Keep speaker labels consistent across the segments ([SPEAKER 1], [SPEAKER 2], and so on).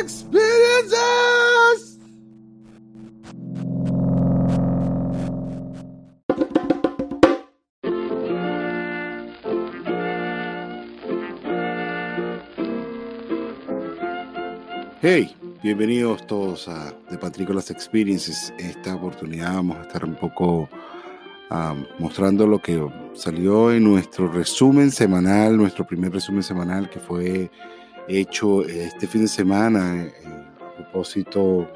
[SPEAKER 1] Experiences. Hey, bienvenidos todos a The Patricolas Experiences. Esta oportunidad vamos a estar un poco mostrando lo que salió en nuestro resumen semanal, nuestro primer resumen semanal que fue hecho este fin de semana. A propósito,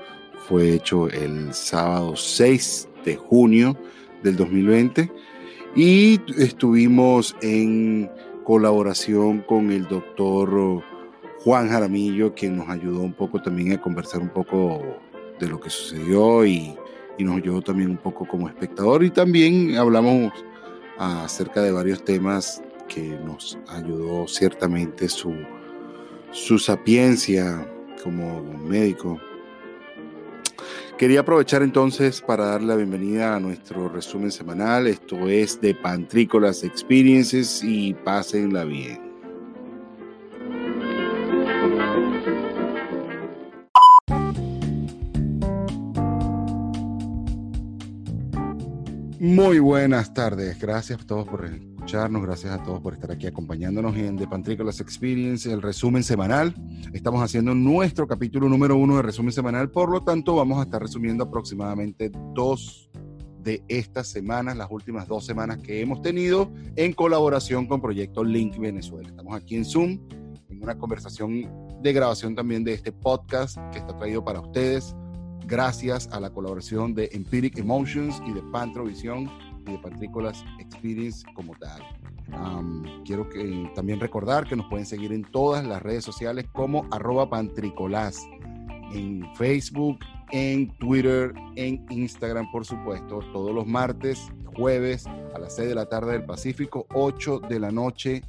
[SPEAKER 1] fue hecho el sábado 6 de junio del 2020 y estuvimos en colaboración con el doctor Juan Jaramillo, quien nos ayudó un poco también a conversar un poco de lo que sucedió y y nos ayudó también un poco como espectador y también hablamos acerca de varios temas que nos ayudó ciertamente su, su sapiencia como médico. Quería aprovechar entonces para dar la bienvenida a nuestro resumen semanal. Esto es de Pantrícolas Experiences y pásenla bien. Muy buenas tardes. Gracias a todos por escucharnos. Gracias a todos por estar aquí acompañándonos en The Pantricolas Experience, el resumen semanal. Estamos haciendo nuestro capítulo número uno de resumen semanal. Por lo tanto, vamos a estar resumiendo aproximadamente dos de estas semanas, las últimas dos semanas que hemos tenido en colaboración con Proyecto Link Venezuela. Estamos aquí en Zoom, en una conversación de grabación también de este podcast que está traído para ustedes gracias a la colaboración de Empiric Emotions y de Pantrovisión y de Patrícolas Experience como tal. quiero que, también recordar que nos pueden seguir en todas las redes sociales como arroba pantricolás, en Facebook, en Twitter, en Instagram, por supuesto, todos los martes, jueves a las 6 de la tarde del Pacífico, 8 de la noche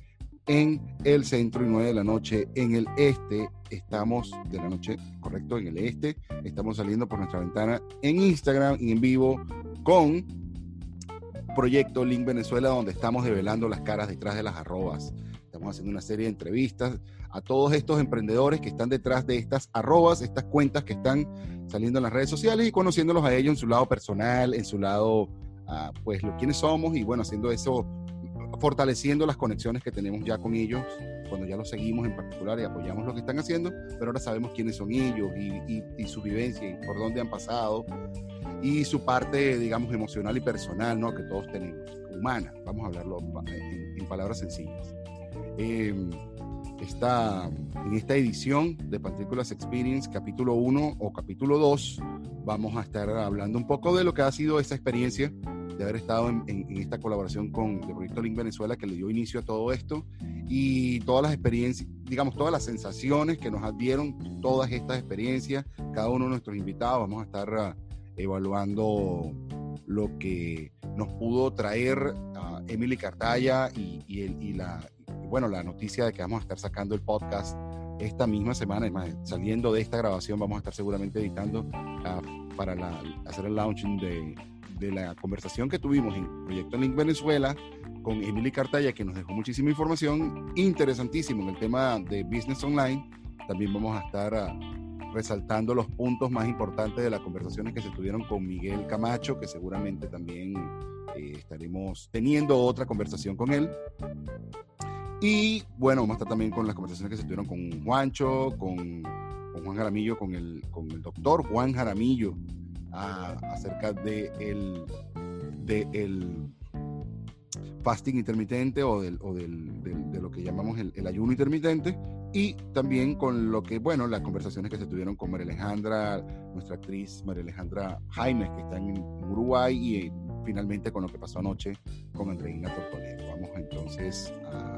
[SPEAKER 1] en el centro y 9 de la noche en el este. Estamos de la noche, correcto, en el este. Estamos saliendo por nuestra ventana en Instagram y en vivo con Proyecto Link Venezuela, donde estamos develando las caras detrás de las arrobas. Estamos haciendo una serie de entrevistas a todos estos emprendedores que están detrás de estas arrobas, estas cuentas que están saliendo en las redes sociales y conociéndolos a ellos en su lado personal, en su lado, ah, pues, lo quiénes somos y bueno, haciendo eso fortaleciendo las conexiones que tenemos ya con ellos, cuando ya los seguimos en particular y apoyamos lo que están haciendo, pero ahora sabemos quiénes son ellos y, su vivencia y por dónde han pasado y su parte, digamos, emocional y personal, ¿no? Que todos tenemos, humana, vamos a hablarlo en, palabras sencillas. Esta, en esta edición de Partículas Experience, capítulo 1 o capítulo 2, vamos a estar hablando un poco de lo que ha sido esa experiencia de haber estado en, esta colaboración con el Proyecto Link Venezuela que le dio inicio a todo esto y todas las experiencias, digamos, todas las sensaciones que nos dieron todas estas experiencias. Cada uno de nuestros invitados vamos a estar ah, evaluando lo que nos pudo traer a Emily Cartaya y, y, la, bueno, la noticia de que vamos a estar sacando el podcast esta misma semana, es saliendo de esta grabación vamos a estar seguramente editando ah, para hacer el launching de, de la conversación que tuvimos en Proyecto Link Venezuela con Emily Cartaya, que nos dejó muchísima información interesantísima en el tema de Business Online. También vamos a estar ah, resaltando los puntos más importantes de las conversaciones que se tuvieron con Miguel Camacho, que seguramente también eh, estaremos teniendo otra conversación con él. Y bueno, vamos a estar también con las conversaciones que se tuvieron con Juancho, con, con Juan Jaramillo, con el, con el doctor Juan Jaramillo, acerca de el, de el fasting intermitente o, del, o del, de lo que llamamos el, ayuno intermitente y también con lo que, bueno, las conversaciones que se tuvieron con María Alejandra, nuestra actriz María Alejandra Jaimes, que está en Uruguay, y eh, finalmente con lo que pasó anoche con Andreina Tortoledo. Vamos entonces a,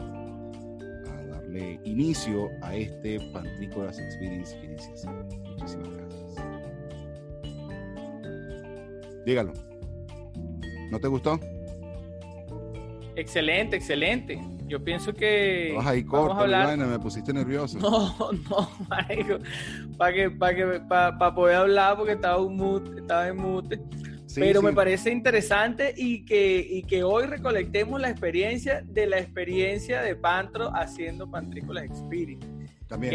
[SPEAKER 1] darle inicio a este Pantrícolas Experience Muchísimas gracias. Dígalo. ¿No te gustó?
[SPEAKER 2] Excelente, excelente. Yo pienso que.
[SPEAKER 1] Vas ahí corto, hablar... me pusiste nervioso.
[SPEAKER 2] No, no, marico. Para que, para que, para, poder hablar, porque estaba un mute, estaba en mute. Pero me parece interesante y que, y que hoy recolectemos la experiencia de la experiencia de Pantro haciendo Pantrícolas Experience. También.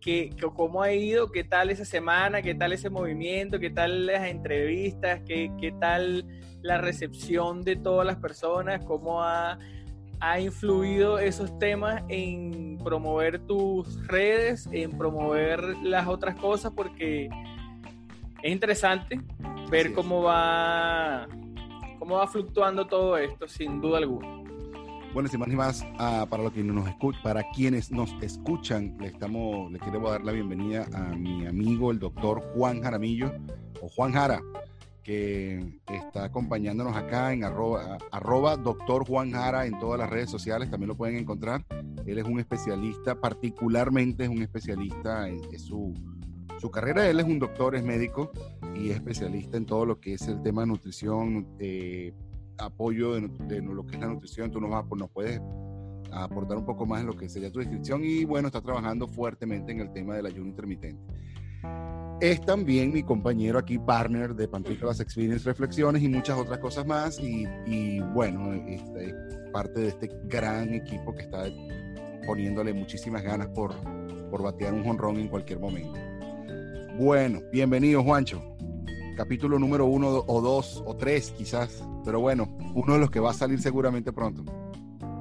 [SPEAKER 2] Que, ¿Cómo ha ido? ¿Qué tal esa semana? ¿Qué tal ese movimiento? ¿Qué tal las entrevistas? ¿Qué, qué tal la recepción de todas las personas? ¿Cómo ha, ha influido esos temas en promover tus redes, en promover las otras cosas? Porque es interesante ver cómo va, cómo va fluctuando todo esto, sin duda alguna.
[SPEAKER 1] Bueno, sin más ni más, ah, para, que nos para quienes nos escuchan, le, estamos, le quiero dar la bienvenida a mi amigo, el doctor Juan Jaramillo, o Juan Jara, que está acompañándonos acá en arroba, arroba doctor Juan Jara en todas las redes sociales, también lo pueden encontrar. Él es un especialista, particularmente es un especialista en, su, su carrera. Él es un doctor, es médico y es especialista en todo lo que es el tema de nutrición, eh, apoyo de, lo que es la nutrición, tú nos, vas, nos puedes aportar un poco más en lo que sería tu descripción y bueno, está trabajando fuertemente en el tema del ayuno intermitente. Es también mi compañero aquí, partner de Pantrícolas Experience Reflexiones y muchas otras cosas más y, y bueno, este, parte de este gran equipo que está poniéndole muchísimas ganas por, por batear un jonrón en cualquier momento. Bueno, bienvenido Juancho capítulo número uno o dos o tres quizás, pero bueno, uno de los que va a salir seguramente pronto.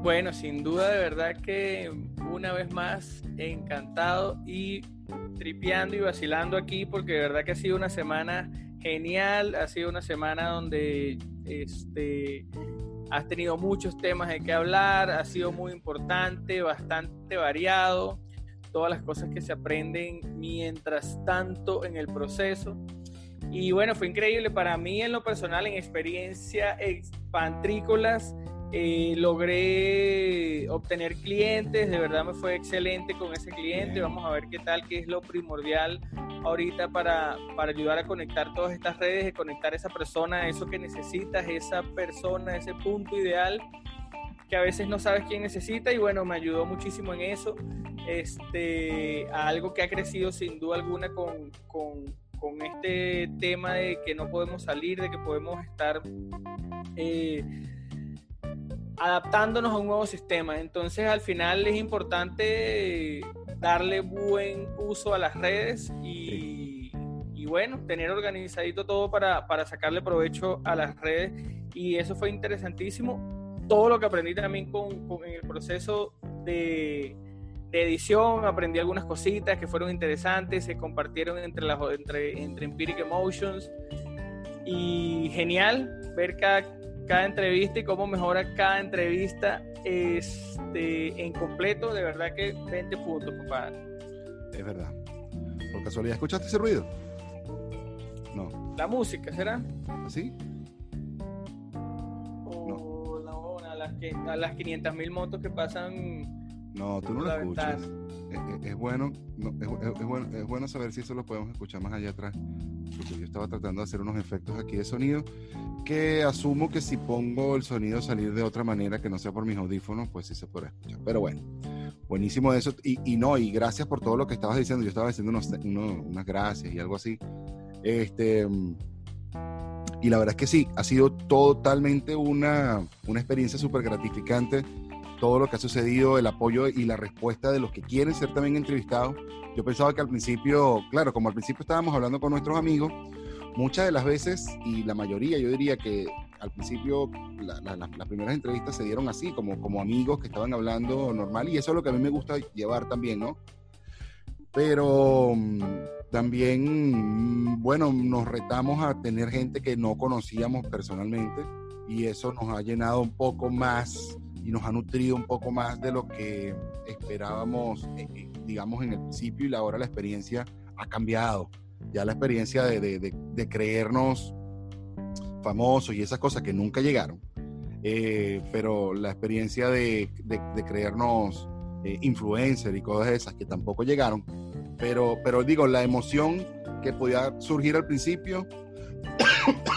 [SPEAKER 2] Bueno, sin duda de verdad que una vez más encantado y tripeando y vacilando aquí porque de verdad que ha sido una semana genial, ha sido una semana donde este has tenido muchos temas de qué hablar, ha sido muy importante, bastante variado, todas las cosas que se aprenden mientras tanto en el proceso. Y bueno, fue increíble para mí en lo personal, en experiencia pantrícolas. Eh, logré obtener clientes, de verdad me fue excelente con ese cliente. Vamos a ver qué tal, qué es lo primordial ahorita para, para ayudar a conectar todas estas redes, de conectar a esa persona, eso que necesitas, esa persona, ese punto ideal que a veces no sabes quién necesita y bueno, me ayudó muchísimo en eso. Este, algo que ha crecido sin duda alguna con, con con este tema de que no podemos salir, de que podemos estar eh, adaptándonos a un nuevo sistema. Entonces al final es importante darle buen uso a las redes y, bueno, tener organizadito todo para, para, sacarle provecho a las redes. Y eso fue interesantísimo. Todo lo que aprendí también con, con en el proceso de de edición, aprendí algunas cositas que fueron interesantes, se compartieron entre, las, entre, entre Empiric Emotions y genial ver cada, cada entrevista y cómo mejora cada entrevista este, en completo, de verdad que 20 puntos, compadre.
[SPEAKER 1] Es verdad. ¿Por casualidad escuchaste ese ruido?
[SPEAKER 2] No. ¿La música será?
[SPEAKER 1] ¿Sí?
[SPEAKER 2] O no. a las, a las 500 mil motos que pasan
[SPEAKER 1] no, tú no lo escuchas. Es, bueno, es, bueno, es bueno saber si eso lo podemos escuchar más allá atrás. Porque yo estaba tratando de hacer unos efectos aquí de sonido que asumo que si pongo el sonido salir de otra manera que no sea por mis audífonos, pues sí se podrá escuchar. Pero bueno, buenísimo eso. Y, no, y gracias por todo lo que estabas diciendo. Yo estaba diciendo unas gracias y algo así. Este. Y la verdad es que sí, ha sido totalmente una, una experiencia súper gratificante todo lo que ha sucedido, el apoyo y la respuesta de los que quieren ser también entrevistados. Yo pensaba que al principio, claro, como al principio estábamos hablando con nuestros amigos, muchas de las veces, y la mayoría, yo diría que al principio las primeras entrevistas se dieron así, como, como amigos que estaban hablando normal, y eso es lo que a mí me gusta llevar también, ¿no? Pero mm, también, bueno, nos retamos a tener gente que no conocíamos personalmente, y eso nos ha llenado un poco más y nos ha nutrido un poco más de lo que esperábamos, eh, eh, digamos, en el principio y ahora la experiencia ha cambiado. Ya la experiencia de, de, creernos famosos y esas cosas que nunca llegaron, eh, pero la experiencia de, creernos influencer y cosas esas que tampoco llegaron, pero, pero digo, la emoción que podía surgir al principio,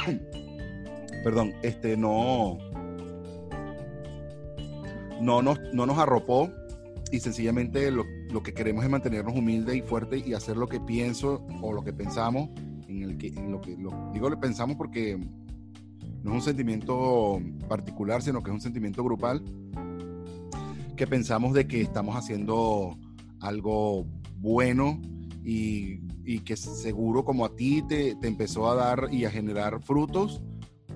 [SPEAKER 1] perdón, este no, no nos, no nos arropó y sencillamente lo, que queremos es mantenernos humildes y fuertes y hacer lo que pienso o lo que pensamos, en el que, en lo que lo, digo le pensamos porque no es un sentimiento particular, sino que es un sentimiento grupal, que pensamos de que estamos haciendo algo bueno y, y que seguro como a ti te, te, empezó a dar y a generar frutos,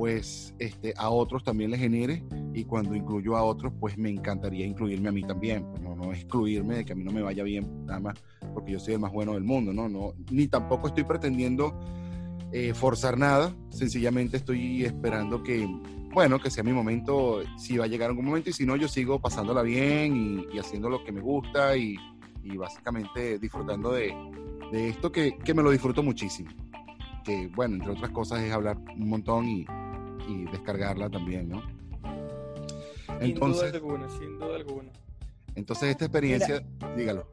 [SPEAKER 1] pues este, a otros también les genere y cuando incluyo a otros, pues me encantaría incluirme a mí también, pues no, no excluirme de que a mí no me vaya bien nada más porque yo soy el más bueno del mundo, ¿no? no ni tampoco estoy pretendiendo eh, forzar nada, sencillamente estoy esperando que, bueno, que sea mi momento, si va a llegar algún momento y si no, yo sigo pasándola bien y, y haciendo lo que me gusta y, y básicamente disfrutando de, de esto que, que, me lo disfruto muchísimo. Que, bueno, entre otras cosas es hablar un montón y, y descargarla también, ¿no?
[SPEAKER 2] Entonces, sin duda alguna, sin duda alguna.
[SPEAKER 1] Entonces, esta experiencia, Mira, dígalo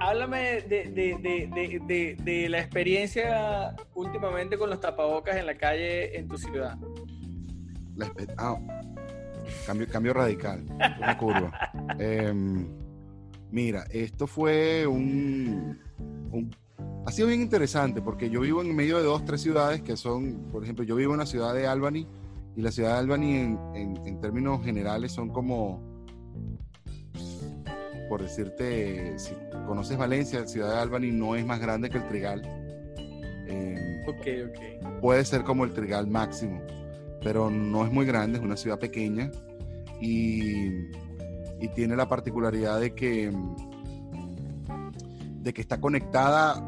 [SPEAKER 2] háblame de, de, de, de, la experiencia últimamente con los tapabocas en la calle en tu ciudad.
[SPEAKER 1] La, ah, cambio, cambio radical, una curva. eh, mira, esto fue un, un, Ha sido bien interesante porque yo vivo en medio de dos, tres ciudades que son, por ejemplo, yo vivo en la ciudad de Albany y la ciudad de Albany en, en, en términos generales son como por decirte, si conoces Valencia, Ciudad de Albany no es más grande que el Trigal.
[SPEAKER 2] Eh, ok, ok.
[SPEAKER 1] Puede ser como el Trigal máximo, pero no es muy grande, es una ciudad pequeña y, y tiene la particularidad de que, de que está conectada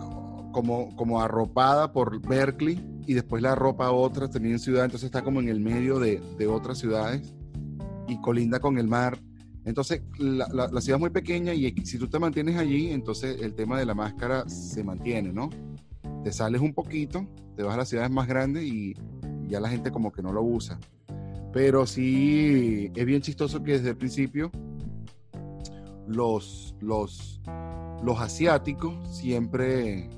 [SPEAKER 1] como, como arropada por Berkeley y después la arropa a otras también ciudad, entonces está como en el medio de, de otras ciudades y colinda con el mar entonces, la, la, la, ciudad es muy pequeña y si tú te mantienes allí, entonces el tema de la máscara se mantiene, ¿no? Te sales un poquito, te vas a las ciudades más grandes y ya la gente como que no lo usa. Pero sí, es bien chistoso que desde el principio los, los, los asiáticos siempre,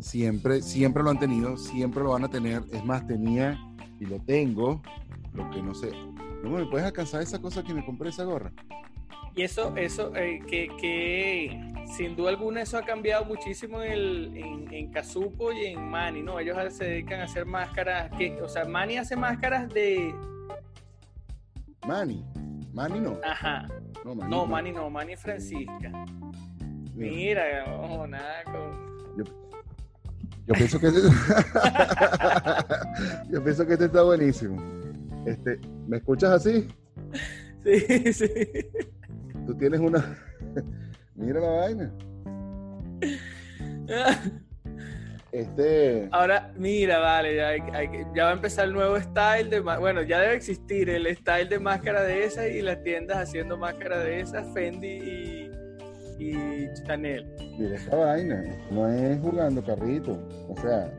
[SPEAKER 1] siempre, siempre lo han tenido, siempre lo van a tener. Es más, tenía y lo tengo, lo que no sé, ¿No me puedes alcanzar esa cosa que me compré esa gorra?
[SPEAKER 2] Y eso, eso, eh, que, que, sin duda alguna eso ha cambiado muchísimo en, el, en, en Kazupo y en Mani, ¿no? Ellos se dedican a hacer máscaras, que, o sea, Mani hace máscaras de...
[SPEAKER 1] Mani, Mani no.
[SPEAKER 2] Ajá. No, Mani no, Mani no, Mani Francisca. Mira, no, nada con...
[SPEAKER 1] Yo, yo pienso que este... yo pienso que este está buenísimo. Este, ¿Me escuchas así?
[SPEAKER 2] Sí, sí.
[SPEAKER 1] Tú tienes una. Mira la vaina. Este.
[SPEAKER 2] Ahora, mira, vale, ya, hay, hay, ya, va a empezar el nuevo style de. Bueno, ya debe existir el style de máscara de esas y las tiendas haciendo máscara de esas, Fendi y, y Chanel.
[SPEAKER 1] Mira esta vaina, no es jugando carrito. O sea,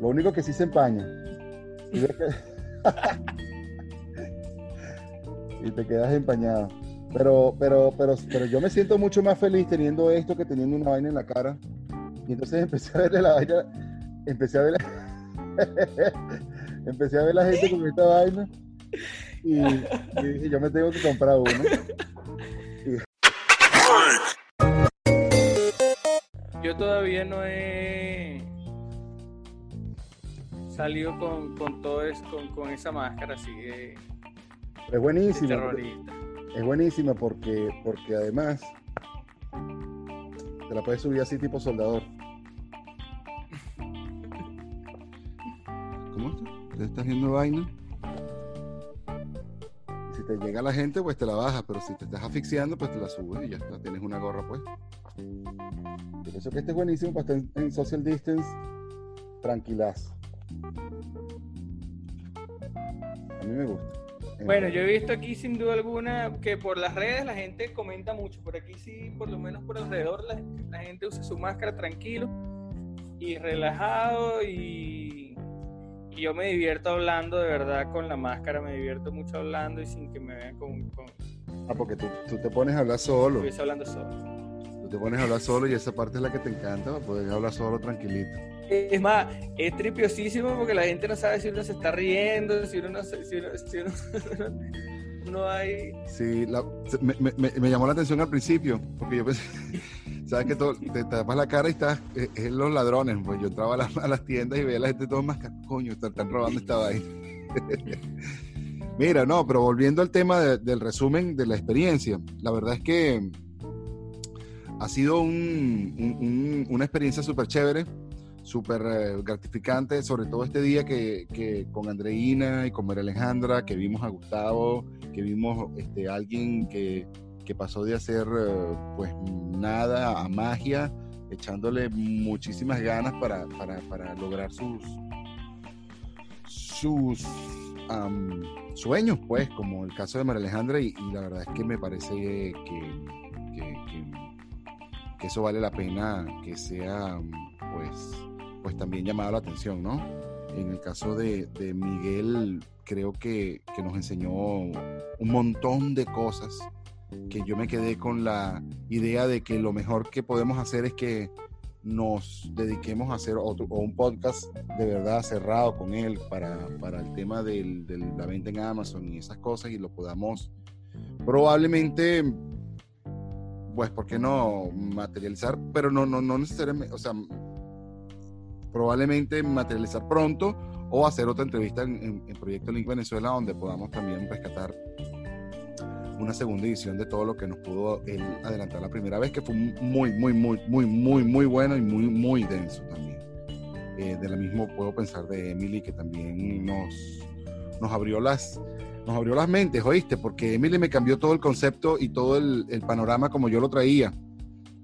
[SPEAKER 1] lo único que sí se empaña. Y te quedas empañado. Pero, pero, pero, pero yo me siento mucho más feliz teniendo esto que teniendo una vaina en la cara. Y entonces empecé a ver la vaina, empecé a ver la, empecé a ver la gente con esta vaina y, y dije, yo me tengo que comprar uno.
[SPEAKER 2] Yo todavía no he salido con, con todo eso, con, con esa máscara, así que
[SPEAKER 1] es buenísima. Es buenísima porque, porque además te la puedes subir así tipo soldador. ¿Cómo estás? ¿Te estás viendo vaina? Si te llega la gente, pues te la bajas, pero si te estás asfixiando, pues te la subes y ya está, tienes una gorra pues. Yo pienso que este es buenísimo para estar en social distance tranquilazo. A mí me gusta.
[SPEAKER 2] Bueno, yo he visto aquí sin duda alguna que por las redes la gente comenta mucho. Por aquí sí, por lo menos por alrededor, la, la gente usa su máscara tranquilo y relajado y, y, yo me divierto hablando de verdad con la máscara, me divierto mucho hablando y sin que me vean con... con...
[SPEAKER 1] Ah, porque tú, tú, te pones a hablar solo.
[SPEAKER 2] Estoy hablando solo.
[SPEAKER 1] Te pones a hablar solo y esa parte es la que te encanta, poder hablar solo tranquilito.
[SPEAKER 2] Es más, es tripiosísimo porque la gente no sabe si uno se está riendo, si uno no si uno, si uno, no hay.
[SPEAKER 1] Sí, la, me, me, me, llamó la atención al principio, porque yo pensé, sabes que todo, te tapas la cara y estás, es, es, los ladrones, pues yo entraba a, la, a, las tiendas y veía a la gente todo más coño, están, están robando esta vaina. Mira, no, pero volviendo al tema del resumen de la experiencia, la verdad es que ha sido una experiencia súper chévere, súper eh, gratificante, sobre todo este día que, con Andreina y con María Alejandra, que vimos a Gustavo, que vimos este, alguien que, pasó de hacer eh, pues nada a magia, echándole muchísimas ganas para, lograr sus, sus sueños, pues, como el caso de María Alejandra, y, la verdad es que me parece que, eso vale la pena que sea, pues, pues también llamado la atención, ¿no? En el caso de, de Miguel, creo que, que, nos enseñó un montón de cosas que yo me quedé con la idea de que lo mejor que podemos hacer es que nos dediquemos a hacer otro, o un podcast de verdad cerrado con él para, para el tema de la venta en Amazon y esas cosas y lo podamos probablemente, pues, ¿por qué no materializar? Pero no, no, no necesariamente, o sea, probablemente materializar pronto o hacer otra entrevista en, en Proyecto Link Venezuela donde podamos también rescatar una segunda edición de todo lo que nos pudo él adelantar la primera vez, que fue muy, muy, muy, muy, muy, muy bueno y muy, muy denso también. Eh, de la misma puedo pensar de Emily, que también nos, nos abrió las nos abrió las mentes, ¿oíste? Porque Emily me cambió todo el concepto y todo el, el panorama como yo lo traía.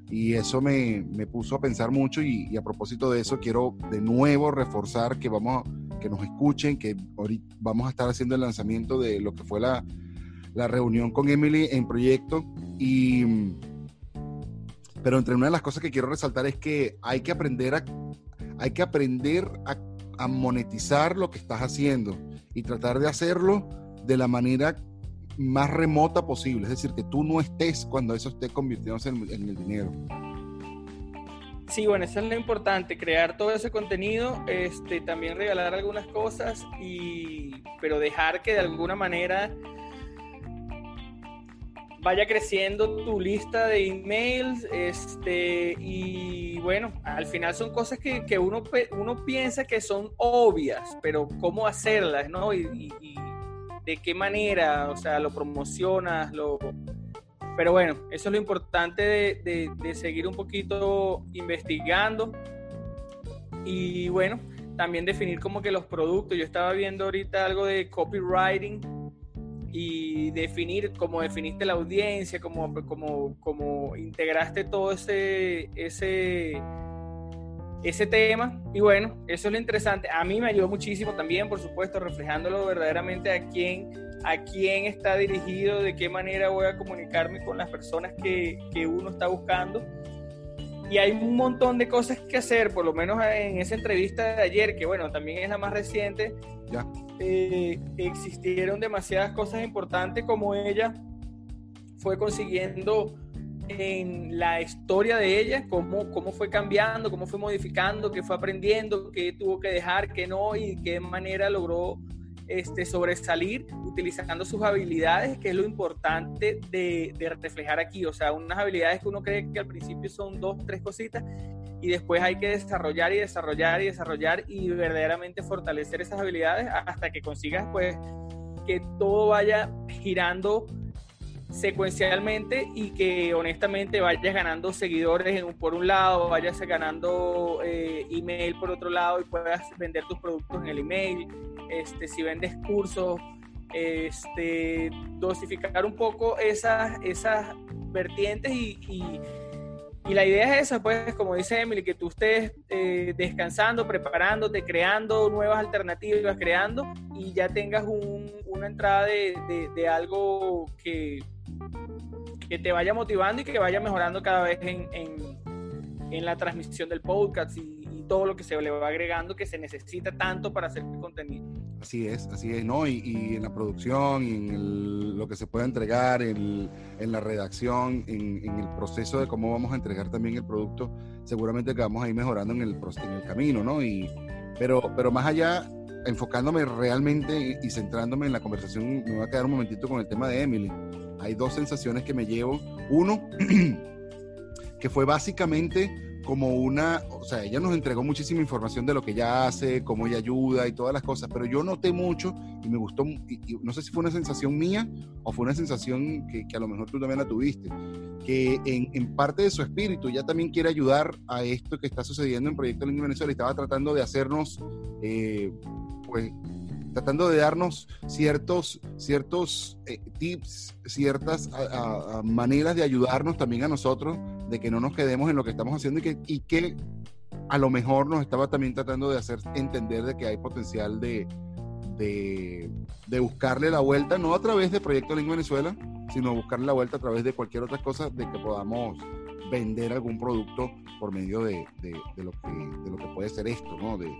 [SPEAKER 1] Y eso me, me puso a pensar mucho y, y, a propósito de eso quiero de nuevo reforzar que vamos que nos escuchen, que ahorita vamos a estar haciendo el lanzamiento de lo que fue la, la reunión con Emily en proyecto y pero entre una de las cosas que quiero resaltar es que hay que aprender a hay que aprender a, monetizar lo que estás haciendo y tratar de hacerlo de la manera más remota posible, es decir, que tú no estés cuando eso esté convirtiéndose en, el dinero.
[SPEAKER 2] Sí, bueno, eso es lo importante, crear todo ese contenido, este, también regalar algunas cosas, y, pero dejar que de alguna manera vaya creciendo tu lista de emails, este, y bueno, al final son cosas que, que uno, uno piensa que son obvias, pero cómo hacerlas, ¿no? Y, de qué manera, o sea, lo promocionas, lo... Pero bueno, eso es lo importante de, de seguir un poquito investigando. Y bueno, también definir como que los productos. Yo estaba viendo ahorita algo de copywriting y definir cómo definiste la audiencia, cómo, cómo, cómo integraste todo ese, ese, ese tema. Y bueno, eso es lo interesante. A mí me ayudó muchísimo también, por supuesto, reflejándolo verdaderamente a quién, a quién está dirigido, de qué manera voy a comunicarme con las personas que, que uno está buscando. Y hay un montón de cosas que hacer, por lo menos en esa entrevista de ayer, que bueno, también es la más reciente. Ya eh, existieron demasiadas cosas importantes como ella fue consiguiendo en la historia de ella, cómo, cómo fue cambiando, cómo fue modificando, qué fue aprendiendo, qué tuvo que dejar, qué no y qué manera logró este, sobresalir utilizando sus habilidades, que es lo importante de, de, reflejar aquí. O sea, unas habilidades que uno cree que al principio son dos, tres cositas y después hay que desarrollar y desarrollar y desarrollar y verdaderamente fortalecer esas habilidades hasta que consigas pues que todo vaya girando secuencialmente y que honestamente vayas ganando seguidores por un lado, vayas ganando eh, email por otro lado y puedas vender tus productos en el email, este, si vendes cursos, este, dosificar un poco esas, esas vertientes y, y, la idea es esa, pues, como dice Emily, que tú estés eh, descansando, preparándote, creando nuevas alternativas, creando y ya tengas una entrada de, de algo que que te vaya motivando y que vaya mejorando cada vez en, en, la transmisión del podcast y, todo lo que se le va agregando que se necesita tanto para hacer contenido.
[SPEAKER 1] Así es, así es, ¿no? Y, y en la producción, en lo que se puede entregar, en, en la redacción, en, el proceso de cómo vamos a entregar también el producto, seguramente que vamos a ir mejorando en el, en el camino, ¿no? Y, pero, pero más allá, enfocándome realmente y centrándome en la conversación, me voy a quedar un momentito con el tema de Emily hay dos sensaciones que me llevo. Uno, que fue básicamente como una, o sea, ella nos entregó muchísima información de lo que ella hace, cómo ella ayuda y todas las cosas, pero yo noté mucho y me gustó, no sé si fue una sensación mía o fue una sensación que, a lo mejor tú también la tuviste, que en, parte de su espíritu ya también quiere ayudar a esto que está sucediendo en Proyecto Lingua Venezuela y estaba tratando de hacernos, eh, pues, tratando de darnos ciertos, ciertos eh, tips, ciertas maneras de ayudarnos también a nosotros, de que no nos quedemos en lo que estamos haciendo y que, y que a lo mejor nos estaba también tratando de hacer entender de que hay potencial de, de, de buscarle la vuelta, no a través de Proyecto Lingua Venezuela, sino buscarle la vuelta a través de cualquier otra cosa, de que podamos vender algún producto por medio de, de, lo, que, de lo que puede ser esto, ¿no? De,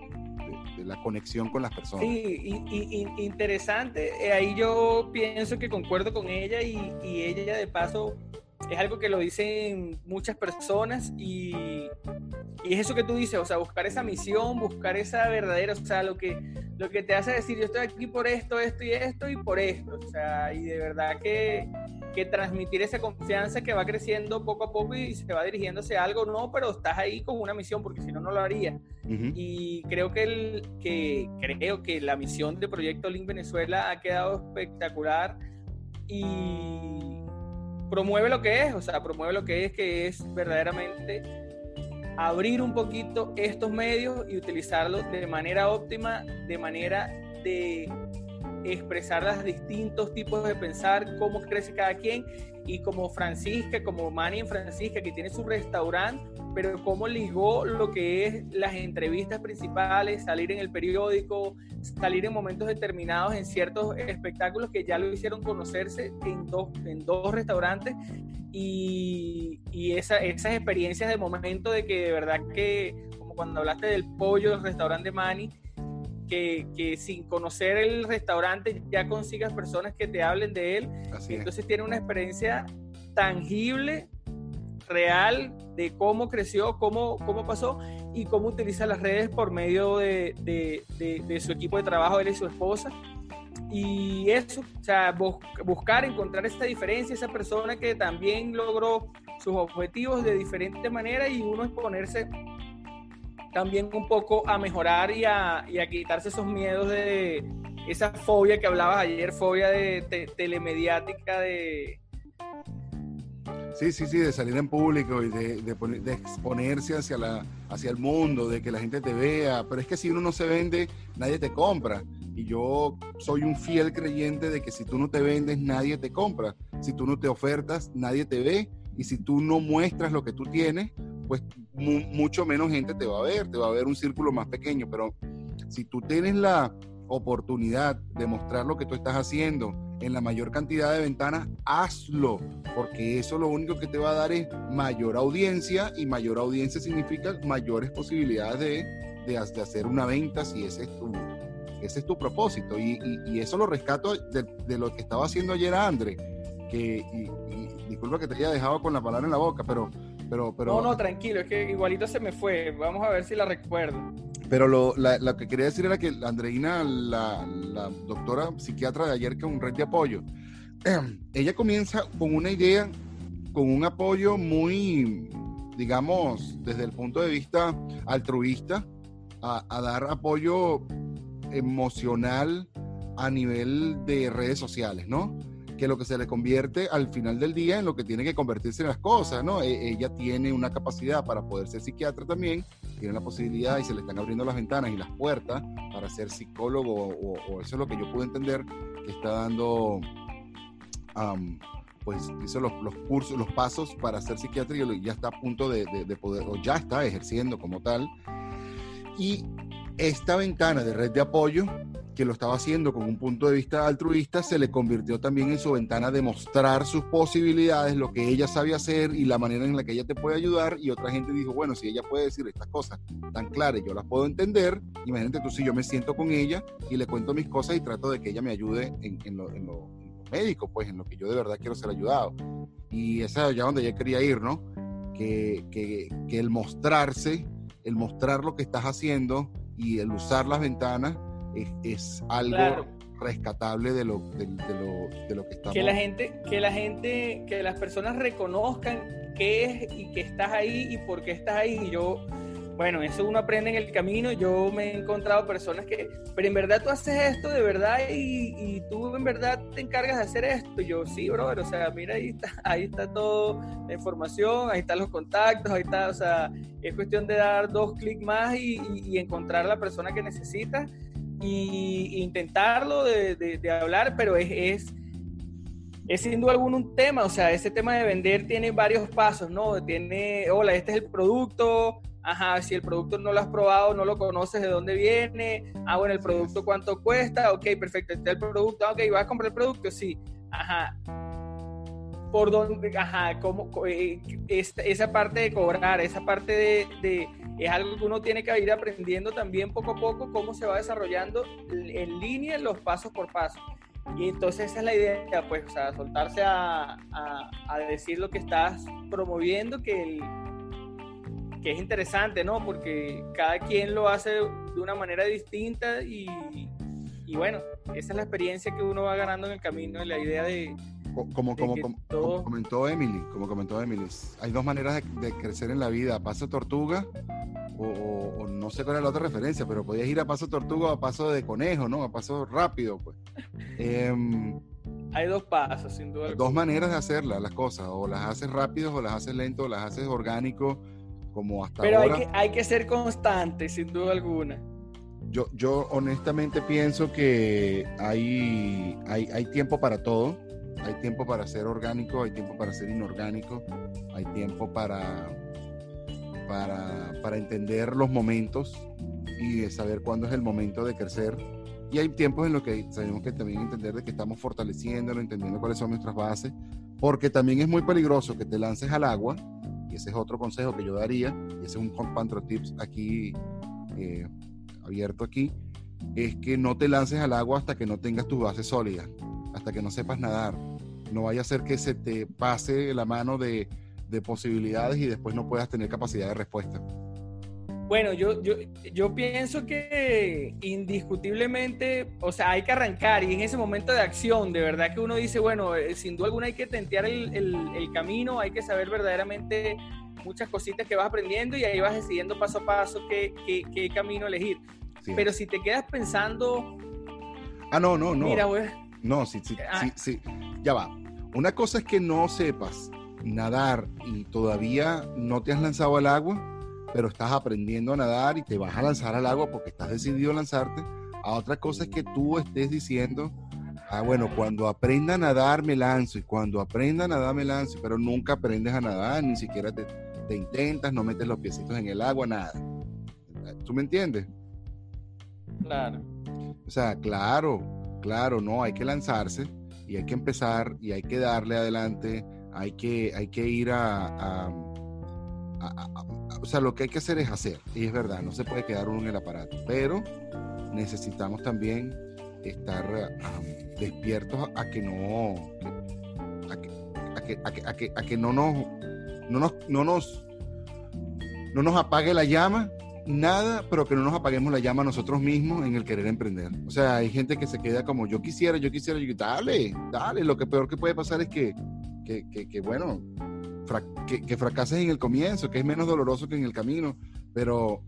[SPEAKER 1] la conexión con las personas.
[SPEAKER 2] Sí, y, interesante. Eh, ahí yo pienso que concuerdo con ella y, y ella de paso es algo que lo dicen muchas personas y, y, es eso que tú dices, o sea, buscar esa misión, buscar esa verdadera, o sea, lo que, lo que te hace decir, yo estoy aquí por esto, esto y esto y por esto, o sea, y de verdad que, que transmitir esa confianza que va creciendo poco a poco y se va dirigiéndose a algo, no, pero estás ahí con una misión, porque si no, no lo haría. Y creo que, el, que, creo que la misión de Proyecto Link Venezuela ha quedado espectacular y promueve lo que es, o sea, promueve lo que es, que es verdaderamente abrir un poquito estos medios y utilizarlos de manera óptima, de manera de expresar los distintos tipos de pensar, cómo crece cada quien y como Francisca, como Manny en Francisca, que tiene su restaurante, pero cómo ligó lo que es las entrevistas principales, salir en el periódico, salir en momentos determinados en ciertos espectáculos que ya lo hicieron conocerse en dos, en dos restaurantes y, y esa, esas experiencias de momento de que de verdad que, como cuando hablaste del pollo del restaurante Manny, que, que, sin conocer el restaurante ya consigas personas que te hablen de él. Entonces tiene una experiencia tangible, real, de cómo creció, cómo, cómo pasó y cómo utiliza las redes por medio de, de, de, su equipo de trabajo, él y su esposa. Y eso, o sea, buscar, encontrar esa diferencia, esa persona que también logró sus objetivos de diferente manera y uno exponerse también un poco a mejorar y a, y a quitarse esos miedos de esa fobia que hablabas ayer, fobia de, telemediática, de...
[SPEAKER 1] Sí, sí, sí, de salir en público y de, de, exponerse hacia, la, hacia el mundo, de que la gente te vea. Pero es que si uno no se vende, nadie te compra. Y yo soy un fiel creyente de que si tú no te vendes, nadie te compra. Si tú no te ofertas, nadie te ve. Y si tú no muestras lo que tú tienes, pues mucho menos gente te va a ver, te va a ver un círculo más pequeño, pero si tú tienes la oportunidad de mostrar lo que tú estás haciendo en la mayor cantidad de ventanas, hazlo, porque eso lo único que te va a dar es mayor audiencia y mayor audiencia significa mayores posibilidades de, de, hacer una venta si ese es tu, ese es tu propósito. Y, y, eso lo rescato de, de, lo que estaba haciendo ayer André, que, y, disculpa que te haya dejado con la palabra en la boca, pero pero, pero,
[SPEAKER 2] no, no, tranquilo, es que igualito se me fue. Vamos a ver si la recuerdo.
[SPEAKER 1] Pero lo, que quería decir era que Andreina, la, la doctora psiquiatra de ayer, que es un red de apoyo, ella comienza con una idea, con un apoyo muy, digamos, desde el punto de vista altruista, a, a dar apoyo emocional a nivel de redes sociales, ¿no? Que lo que se le convierte al final del día en lo que tiene que convertirse en las cosas, ¿no? E, ella tiene una capacidad para poder ser psiquiatra también, tiene la posibilidad y se le están abriendo las ventanas y las puertas para ser psicólogo, o, eso es lo que yo pude entender que está dando, pues, hizo los, cursos, los pasos para ser psiquiatra y ya está a punto de, de poder, o ya está ejerciendo como tal. Y esta ventana de red de apoyo que lo estaba haciendo con un punto de vista altruista, se le convirtió también en su ventana de mostrar sus posibilidades, lo que ella sabe hacer y la manera en la que ella te puede ayudar. Y otra gente dijo, bueno, si ella puede decir estas cosas tan claras, yo las puedo entender, imagínate tú si yo me siento con ella y le cuento mis cosas y trato de que ella me ayude en, lo, en lo, médico, pues en lo que yo de verdad quiero ser ayudado. Y esa es allá donde yo quería ir, ¿no? Que, que, que el mostrarse, el mostrar lo que estás haciendo y el usar las ventanas es, algo rescatable de lo, de, lo, de lo que estamos.
[SPEAKER 2] Que la gente, que la gente, que las personas reconozcan qué es y que estás ahí y por qué estás ahí. Y yo, bueno, eso uno aprende en el camino. Yo me he encontrado personas que, pero en verdad tú haces esto de verdad y, y tú en verdad te encargas de hacer esto. Y yo, sí, brother, o sea, mira, ahí está, ahí está todo la información, ahí están los contactos, ahí está, o sea, es cuestión de dar dos clics más y, y, encontrar la persona que necesitas y intentarlo de, de, hablar, pero es, es, es, sin duda alguna un tema, o sea, ese tema de vender tiene varios pasos, ¿no? Tiene, hola, este es el producto, ajá, si el producto no lo has probado, no lo conoces de dónde viene, ah, bueno, el producto cuánto cuesta, ok, perfecto, está el producto, ok, ¿vas a comprar el producto? Sí, ajá. ¿Por dónde, ajá, cómo, eh, esa parte de cobrar, esa parte de, de es algo que uno tiene que ir aprendiendo también poco a poco cómo se va desarrollando en línea los pasos por paso. Y entonces esa es la idea, pues, o sea, soltarse a, a, decir lo que estás promoviendo, que, que es interesante, ¿no? Porque cada quien lo hace de una manera distinta y, y bueno, esa es la experiencia que uno va ganando en el camino, la idea de,
[SPEAKER 1] como, como, como, comentó Emily, como comentó Emily, hay dos maneras de, crecer en la vida, paso tortuga o, no sé cuál es la otra referencia, pero podías ir a paso tortuga o a paso de conejo, ¿no? A paso rápido, pues. Em,
[SPEAKER 2] hay dos pasos, sin duda.
[SPEAKER 1] Dos maneras de hacerlas, las cosas, o las haces rápido o las haces lento, o las haces orgánico, como hasta
[SPEAKER 2] pero
[SPEAKER 1] ahora.
[SPEAKER 2] Pero hay que, hay que ser constante, sin duda alguna.
[SPEAKER 1] Yo, yo honestamente pienso que hay, hay, hay tiempo para todo hay tiempo para ser orgánico, hay tiempo para ser inorgánico, hay tiempo para, para, entender los momentos y saber cuándo es el momento de crecer. Y hay tiempos en los que tenemos que también entender de que estamos fortaleciéndolo, entendiendo cuáles son nuestras bases, porque también es muy peligroso que te lances al agua, y ese es otro consejo que yo daría, y ese es un Compantro Tips aquí, eh, abierto aquí, es que no te lances al agua hasta que no tengas tus bases sólidas hasta que no sepas nadar. No vaya a ser que se te pase la mano de, posibilidades y después no puedas tener capacidad de respuesta.
[SPEAKER 2] Bueno, yo, yo, yo pienso que indiscutiblemente, o sea, hay que arrancar y en ese momento de acción, de verdad que uno dice, bueno, eh, sin duda alguna hay que tentear el, el, camino, hay que saber verdaderamente muchas cositas que vas aprendiendo y ahí vas decidiendo paso a paso qué, qué, qué camino elegir. Pero si te quedas pensando...
[SPEAKER 1] Ah, no, no, no.
[SPEAKER 2] Mira, güey
[SPEAKER 1] no, sí, sí, ah. sí, sí. Ya va. Una cosa es que no sepas nadar y todavía no te has lanzado al agua, pero estás aprendiendo a nadar y te vas a lanzar al agua porque estás decidido a lanzarte. A otra cosa es que tú estés diciendo, ah, bueno, cuando aprenda a nadar me lanzo y cuando aprenda a nadar me lanzo, pero nunca aprendes a nadar, ni siquiera te, te intentas, no metes los piecitos en el agua, nada. ¿Tú me entiendes?
[SPEAKER 2] Claro.
[SPEAKER 1] O sea, claro, Claro, no, hay que lanzarse y hay que empezar y hay que darle adelante, hay que, hay que ir a, o sea, lo que hay que hacer es hacer, y es verdad, no se puede quedar uno en el aparato, pero necesitamos también estar despiertos a que no, a que, a que, a que, no nos, no nos, no nos, no nos apague la llama nada, pero que no nos apaguemos la llama nosotros mismos en el querer emprender. O sea, hay gente que se queda como yo quisiera, yo quisiera, yo dale, dale. Lo que peor que puede pasar es que, que, que, bueno, que, fracases en el comienzo, que es menos doloroso que en el camino, pero,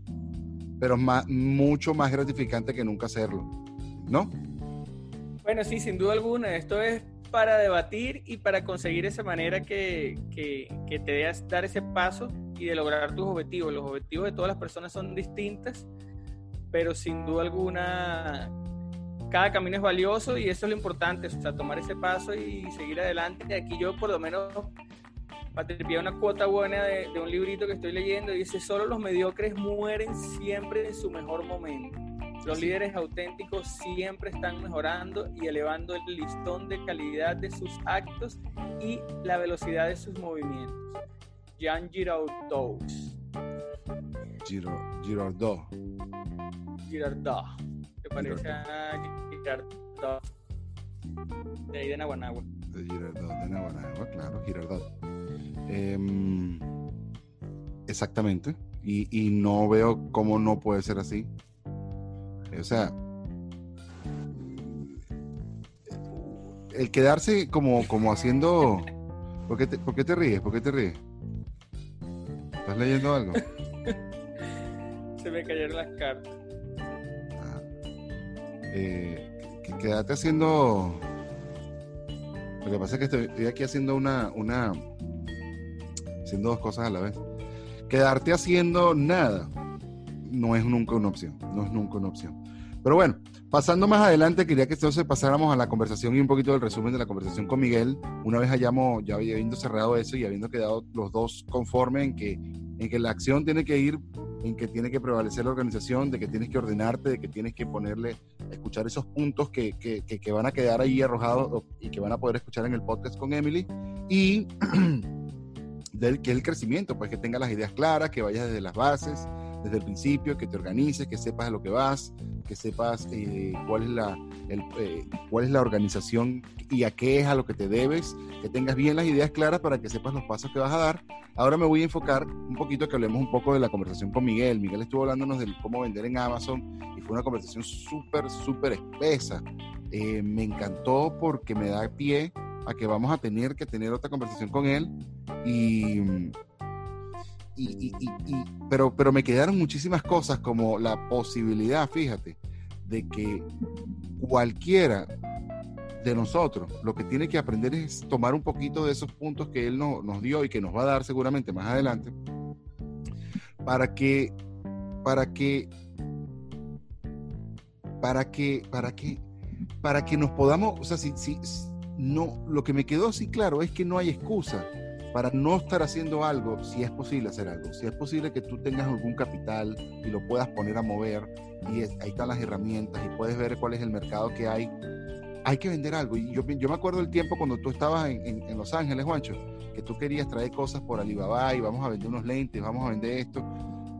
[SPEAKER 1] pero más, mucho más gratificante que nunca hacerlo, ¿no?
[SPEAKER 2] Bueno, sí, sin duda alguna. Esto es para debatir y para conseguir esa manera que, que, que te deas dar ese paso y de lograr tus objetivos. Los objetivos de todas las personas son distintas, pero sin duda alguna cada camino es valioso y eso es lo importante, o sea, tomar ese paso y seguir adelante. Aquí yo por lo menos patripié una cuota buena de, de, un librito que estoy leyendo y dice, solo los mediocres mueren siempre en su mejor momento. Los líderes auténticos siempre están mejorando y elevando el listón de calidad de sus actos y la velocidad de sus movimientos. Jean Giraudoux.
[SPEAKER 1] Giro, Girardot.
[SPEAKER 2] Girardot. ¿Te parece a Girardot? De ahí de Naguanagua.
[SPEAKER 1] De Girardot, de Naguanagua, claro, Girardot. Em, exactamente. Y, y no veo cómo no puede ser así. O sea, el quedarse como, como haciendo... ¿Por qué, te, ¿Por qué te ríes? ¿Por qué te ríes? ¿Estás leyendo algo?
[SPEAKER 2] Se me cayeron las cartas.
[SPEAKER 1] Ah. Eh, quédate haciendo. Lo que pasa es que estoy, aquí haciendo una, una. Haciendo dos cosas a la vez. Quedarte haciendo nada no es nunca una opción. No es nunca una opción. Pero bueno, pasando más adelante, quería que entonces pasáramos a la conversación y un poquito del resumen de la conversación con Miguel. Una vez hayamos, ya habiendo cerrado eso y habiendo quedado los dos conformes en que, en que la acción tiene que ir, en que tiene que prevalecer la organización, de que tienes que ordenarte, de que tienes que ponerle, escuchar esos puntos que, que, que van a quedar ahí arrojados y que van a poder escuchar en el podcast con Emily. Y del que el crecimiento, pues que tenga las ideas claras, que vayas desde las bases, desde el principio, que te organices, que sepas a lo que vas, que sepas eh, cuál, es la, eh, cuál es la organización y a qué es a lo que te debes, que tengas bien las ideas claras para que sepas los pasos que vas a dar. Ahora me voy a enfocar un poquito, que hablemos un poco de la conversación con Miguel. Miguel estuvo hablándonos de cómo vender en Amazon y fue una conversación súper, súper espesa. Eh, me encantó porque me da pie a que vamos a tener que tener otra conversación con él y pero, pero me quedaron muchísimas cosas como la posibilidad, fíjate, de que cualquiera de nosotros lo que tiene que aprender es tomar un poquito de esos puntos que él nos dio y que nos va a dar seguramente más adelante para que para que para que para que para que nos podamos o sea si, si no lo que me quedó así claro es que no hay excusa para no estar haciendo algo, si es posible hacer algo, si es posible que tú tengas algún capital y lo puedas poner a mover y ahí están las herramientas y puedes ver cuál es el mercado que hay, hay que vender algo. Y yo, me acuerdo del tiempo cuando tú estabas en, en, Los Ángeles, Juancho, que tú querías traer cosas por Alibaba y vamos a vender unos lentes, vamos a vender esto,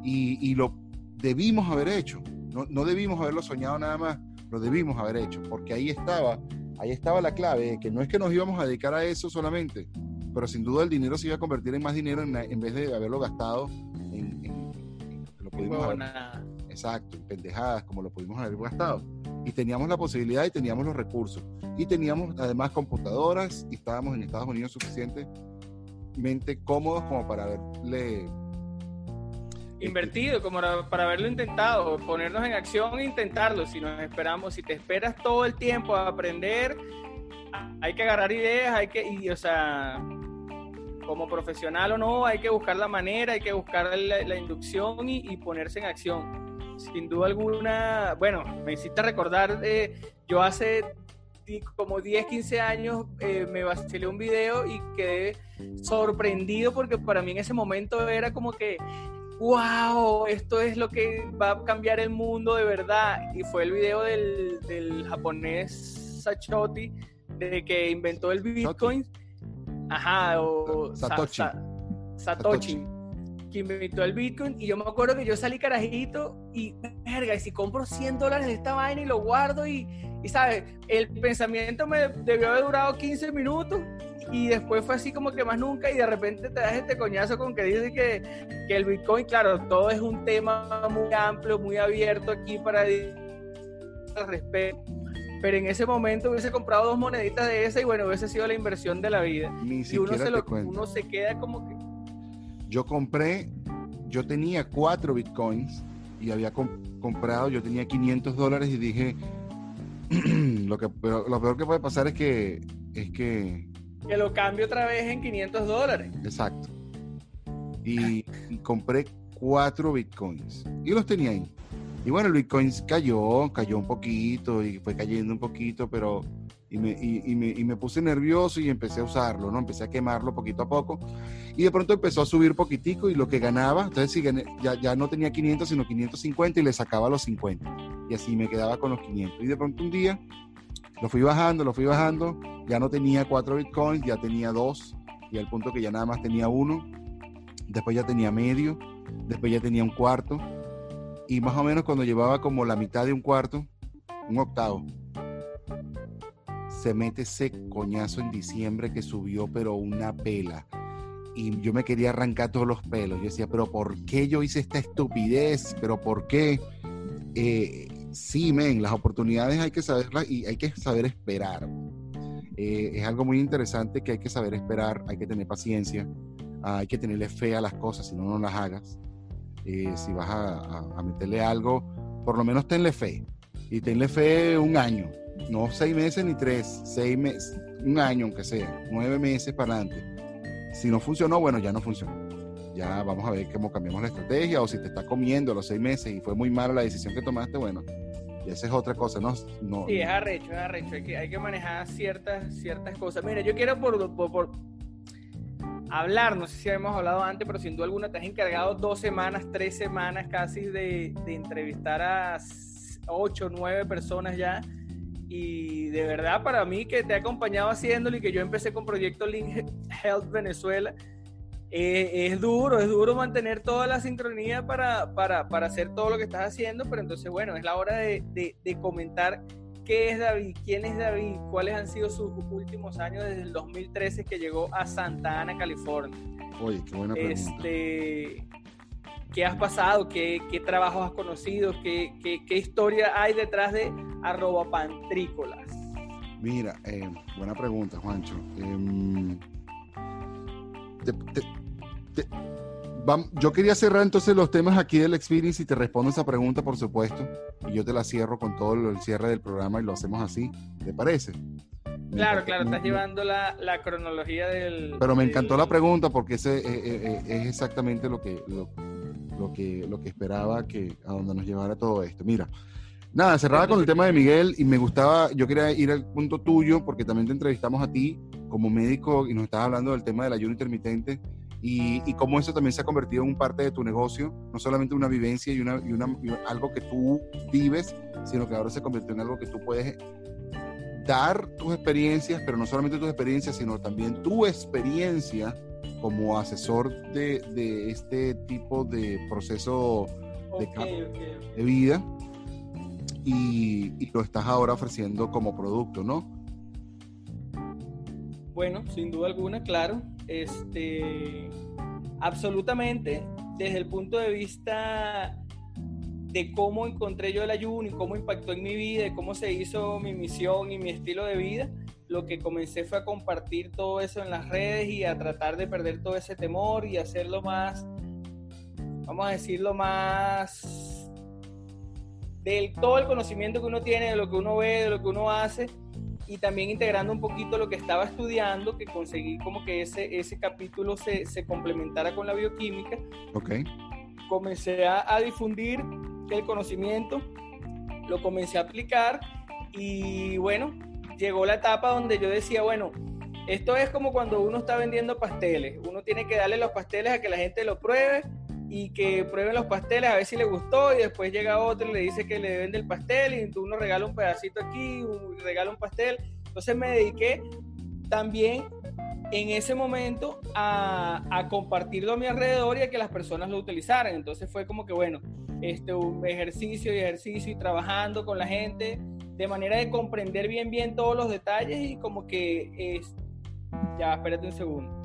[SPEAKER 1] y, y lo debimos haber hecho, no, no debimos haberlo soñado nada más, lo debimos haber hecho, porque ahí estaba, ahí estaba la clave, que no es que nos íbamos a dedicar a eso solamente, pero sin duda el dinero se iba a convertir en más dinero en, en vez de haberlo gastado en, en, lo pudimos haber, exacto, en pendejadas como lo pudimos haber gastado. Y teníamos la posibilidad y teníamos los recursos. Y teníamos además computadoras y estábamos en Estados Unidos suficientemente cómodos como para haberle
[SPEAKER 2] invertido, como para haberlo intentado, ponernos en acción e intentarlo. Si nos esperamos, si te esperas todo el tiempo a aprender, hay que agarrar ideas, hay que, y, o sea, como profesional o no, hay que buscar la manera, hay que buscar la, inducción y, ponerse en acción. Sin duda alguna, bueno, me hiciste recordar, eh, yo hace como 10, 15 años eh, me vacilé un video y quedé sorprendido porque para mí en ese momento era como que, wow, esto es lo que va a cambiar el mundo de verdad. Y fue el video del, japonés Sachoti, de que inventó el Bitcoin. Ajá, o
[SPEAKER 1] Satoshi.
[SPEAKER 2] Satoshi. Que inventó el Bitcoin. Y yo me acuerdo que yo salí carajito y, verga, y si compro 100 dólares de esta vaina y lo guardo y, y ¿sabes? El pensamiento me debió haber durado 15 minutos y después fue así como que más nunca y de repente te das este coñazo con que dice que, que el Bitcoin, claro, todo es un tema muy amplio, muy abierto aquí para al respecto pero en ese momento hubiese comprado dos moneditas de esa y bueno, hubiese sido la inversión de la vida. y uno se, lo, uno se queda como que...
[SPEAKER 1] Yo compré, yo tenía cuatro bitcoins y había comprado, yo tenía 500 dólares y dije, lo, que, lo peor que puede pasar es que... Es que,
[SPEAKER 2] que lo cambio otra vez en 500 dólares.
[SPEAKER 1] Exacto. y compré cuatro bitcoins y los tenía ahí. Y bueno, el Bitcoin cayó, cayó un poquito y fue cayendo un poquito, pero y me, y, me, y me, puse nervioso y empecé a usarlo, ¿no? Empecé a quemarlo poquito a poco y de pronto empezó a subir poquitico y lo que ganaba, entonces sí, ya, ya no tenía 500 sino 550 y le sacaba los 50 y así me quedaba con los 500 y de pronto un día lo fui bajando, lo fui bajando, ya no tenía 4 bitcoins, ya tenía 2 y al punto que ya nada más tenía uno, después ya tenía medio, después ya tenía un cuarto y más o menos cuando llevaba como la mitad de un cuarto, un octavo, se mete ese coñazo en diciembre que subió, pero una pela. Y yo me quería arrancar todos los pelos. Yo decía, pero ¿por qué yo hice esta estupidez? ¿Pero por qué? Eh, sí, men, las oportunidades hay que saberlas y hay que saber esperar. Eh, es algo muy interesante que hay que saber esperar, hay que tener paciencia, hay que tenerle fe a las cosas, si no, no las hagas. Eh, si vas a, meterle algo, por lo menos tenle fe. Y tenle fe un año, no seis meses ni tres, seis meses, un año aunque sea, nueve meses para adelante. Si no funcionó, bueno, ya no funcionó. Ya vamos a ver cómo cambiamos la estrategia o si te está comiendo a los seis meses y fue muy mala la decisión que tomaste, bueno, y esa es otra cosa, ¿no? no
[SPEAKER 2] sí, es arrecho, es arrecho. Hay que, hay que manejar ciertas, ciertas cosas. Mira, yo quiero por, por, hablar, no sé si hemos hablado antes, pero sin duda alguna te has encargado dos semanas, tres semanas casi de, de entrevistar a ocho, nueve personas ya. Y de verdad, para mí que te he acompañado haciéndolo y que yo empecé con Proyecto Link Health Venezuela, eh, es duro, es duro mantener toda la sincronía para, para, para, hacer todo lo que estás haciendo, pero entonces, bueno, es la hora de, de, comentar qué es David, quién es David, cuáles han sido sus últimos años desde el 2013 que llegó a Santa Ana, California.
[SPEAKER 1] Oye, qué buena pregunta.
[SPEAKER 2] Este, ¿Qué has pasado? ¿Qué, qué trabajos has conocido? ¿Qué, ¿Qué, qué, historia hay detrás de arroba pantrícolas?
[SPEAKER 1] Mira, eh, buena pregunta, Juancho. Eh, yo quería cerrar entonces los temas aquí del experience y te respondo esa pregunta, por supuesto. Y yo te la cierro con todo el cierre del programa y lo hacemos así. ¿Te parece?
[SPEAKER 2] Claro, claro, estás llevando la, la, cronología del...
[SPEAKER 1] Pero me encantó la pregunta porque ese eh, eh, eh, es, exactamente lo que, lo, lo, que, lo que esperaba que a donde nos llevara todo esto. Mira, nada, cerrada con el tema de Miguel y me gustaba, yo quería ir al punto tuyo porque también te entrevistamos a ti como médico y nos estabas hablando del tema del ayuno intermitente y, y, cómo eso también se ha convertido en parte de tu negocio, no solamente una vivencia y, una, y, una, algo que tú vives, sino que ahora se convirtió en algo que tú puedes dar tus experiencias, pero no solamente tus experiencias, sino también tu experiencia como asesor de, de este tipo de proceso de, de vida y, y, lo estás ahora ofreciendo como producto, ¿no?
[SPEAKER 2] Bueno, sin duda alguna, claro. Este, absolutamente, desde el punto de vista de cómo encontré yo el ayuno y cómo impactó en mi vida y cómo se hizo mi misión y mi estilo de vida, lo que comencé fue a compartir todo eso en las redes y a tratar de perder todo ese temor y hacerlo más, vamos a decirlo más del todo el conocimiento que uno tiene, de lo que uno ve, de lo que uno hace y también integrando un poquito lo que estaba estudiando, que conseguí como que ese, ese capítulo se, se complementara con la bioquímica.
[SPEAKER 1] Ok.
[SPEAKER 2] Comencé a, a, difundir el conocimiento, lo comencé a aplicar y bueno, llegó la etapa donde yo decía, bueno, esto es como cuando uno está vendiendo pasteles, uno tiene que darle los pasteles a que la gente lo pruebe y que prueben los pasteles a ver si le gustó y después llega otro y le dice que le vende el pastel y uno regala un pedacito aquí, y regala un pastel. Entonces me dediqué también en ese momento a, a, compartirlo a mi alrededor y a que las personas lo utilizaran. Entonces fue como que, bueno, este, un ejercicio y ejercicio y trabajando con la gente de manera de comprender bien, bien todos los detalles y como que es... Ya, espérate un segundo.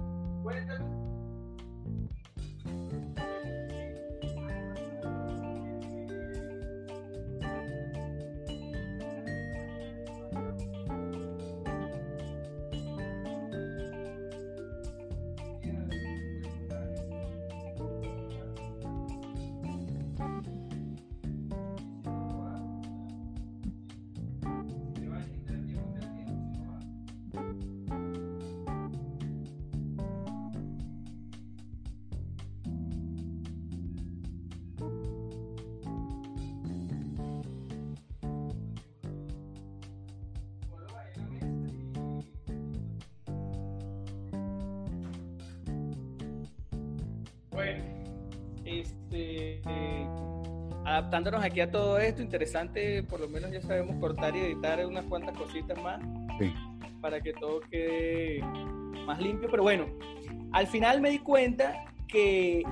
[SPEAKER 2] Adaptándonos aquí a todo esto, interesante, por lo menos ya sabemos cortar y editar unas cuantas cositas más para que todo quede más limpio, pero bueno, al final me di cuenta que,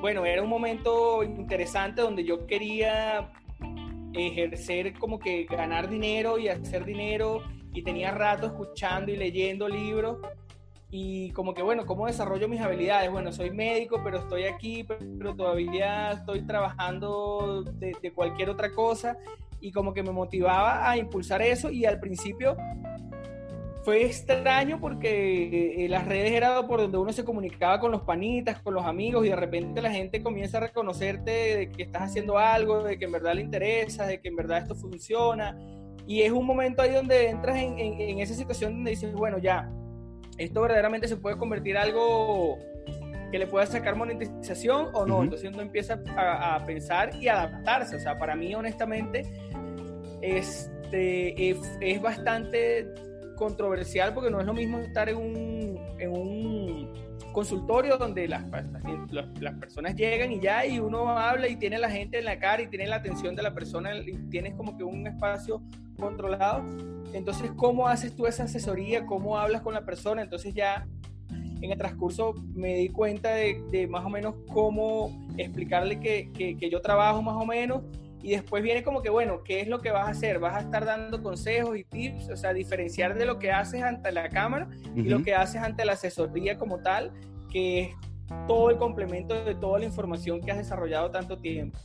[SPEAKER 2] bueno, era un momento interesante donde yo quería ejercer como que ganar dinero y hacer dinero y tenía rato escuchando y leyendo libros y como que, bueno, ¿cómo desarrollo mis habilidades? Bueno, soy médico, pero estoy aquí, pero todavía estoy trabajando de, cualquier otra cosa y como que me motivaba a impulsar eso y al principio fue extraño porque eh, las redes era por donde uno se comunicaba con los panitas, con los amigos y de repente la gente comienza a reconocerte de que estás haciendo algo, de que en verdad le interesa, de que en verdad esto funciona. Y es un momento ahí donde entras en, en, esa situación donde dices, bueno, ya, esto verdaderamente se puede convertir en algo que le pueda sacar monetización o no. Entonces uno empieza a, pensar y adaptarse. O sea, para mí honestamente este, es bastante controversial porque no es lo mismo estar en un, en un consultorio donde las, las, personas llegan y ya y uno habla y tiene la gente en la cara y tiene la atención de la persona y tienes como que un espacio controlado. Entonces, ¿cómo haces tú esa asesoría? ¿Cómo hablas con la persona? Entonces ya en el transcurso me di cuenta de, de más o menos cómo explicarle que, que, que yo trabajo más o menos y después viene como que, bueno, ¿qué es lo que vas a hacer? Vas a estar dando consejos y tips, o sea, diferenciar de lo que haces ante la cámara y lo que haces ante la asesoría como tal, que es todo el complemento de toda la información que has desarrollado tanto tiempo.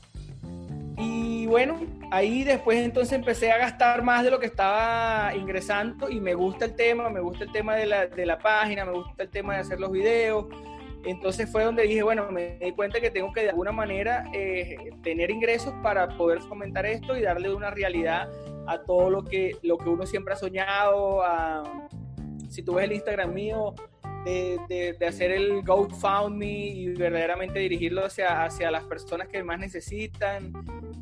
[SPEAKER 2] Y bueno, ahí después entonces empecé a gastar más de lo que estaba ingresando y me gusta el tema, me gusta el tema de la, de la página, me gusta el tema de hacer los videos, entonces fue donde dije, bueno, me di cuenta que tengo que de alguna manera eh, tener ingresos para poder fomentar esto y darle una realidad a todo lo que, lo que uno siempre ha soñado. si tú ves el Instagram mío, de, de, hacer el GoFundMe y verdaderamente dirigirlo hacia, hacia las personas que más necesitan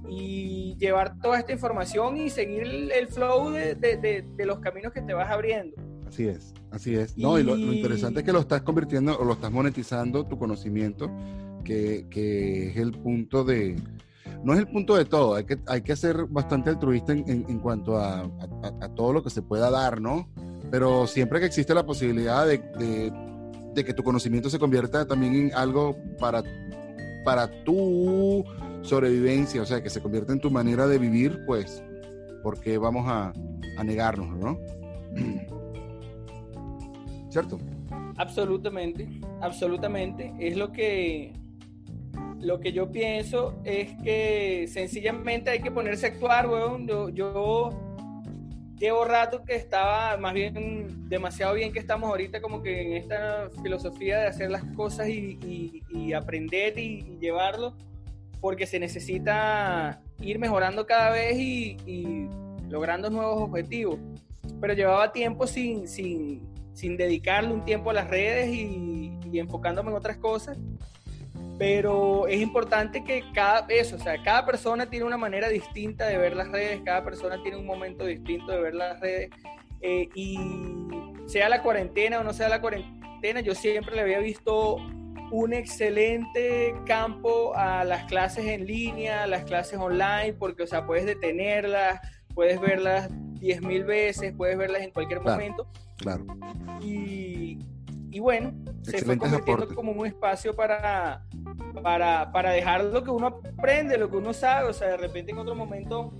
[SPEAKER 2] y llevar toda esta información y seguir el, flow de, de los caminos que te vas abriendo.
[SPEAKER 1] Así es, así es. No, y, lo, interesante es que lo estás convirtiendo o lo estás monetizando tu conocimiento, que, que, es el punto de. No es el punto de todo, hay que, hay que ser bastante altruista en, en, cuanto a, a, todo lo que se pueda dar, ¿no? Pero siempre que existe la posibilidad de, de, que tu conocimiento se convierta también en algo para, para tu sobrevivencia, o sea, que se convierta en tu manera de vivir, pues, porque vamos a, a negarnos, ¿no? ¿cierto?
[SPEAKER 2] Absolutamente, absolutamente. Es lo que, lo que yo pienso es que sencillamente hay que ponerse a actuar, weón. Yo llevo rato que estaba, más bien demasiado bien que estamos ahorita como que en esta filosofía de hacer las cosas y, aprender y, llevarlo, porque se necesita ir mejorando cada vez y, logrando nuevos objetivos. Pero llevaba tiempo sin, sin, sin dedicarle un tiempo a las redes y, enfocándome en otras cosas. Pero es importante que cada, eso, o sea, cada persona tiene una manera distinta de ver las redes, cada persona tiene un momento distinto de ver las redes. Eh, y sea la cuarentena o no sea la cuarentena, yo siempre le había visto un excelente campo a las clases en línea, a las clases online, porque, o sea, puedes detenerlas, puedes verlas 10.000 veces, puedes verlas en cualquier momento.
[SPEAKER 1] Claro.
[SPEAKER 2] Y, y bueno, se fue convirtiendo como un espacio para, para, para, dejar lo que uno aprende, lo que uno sabe. O sea, de repente en otro momento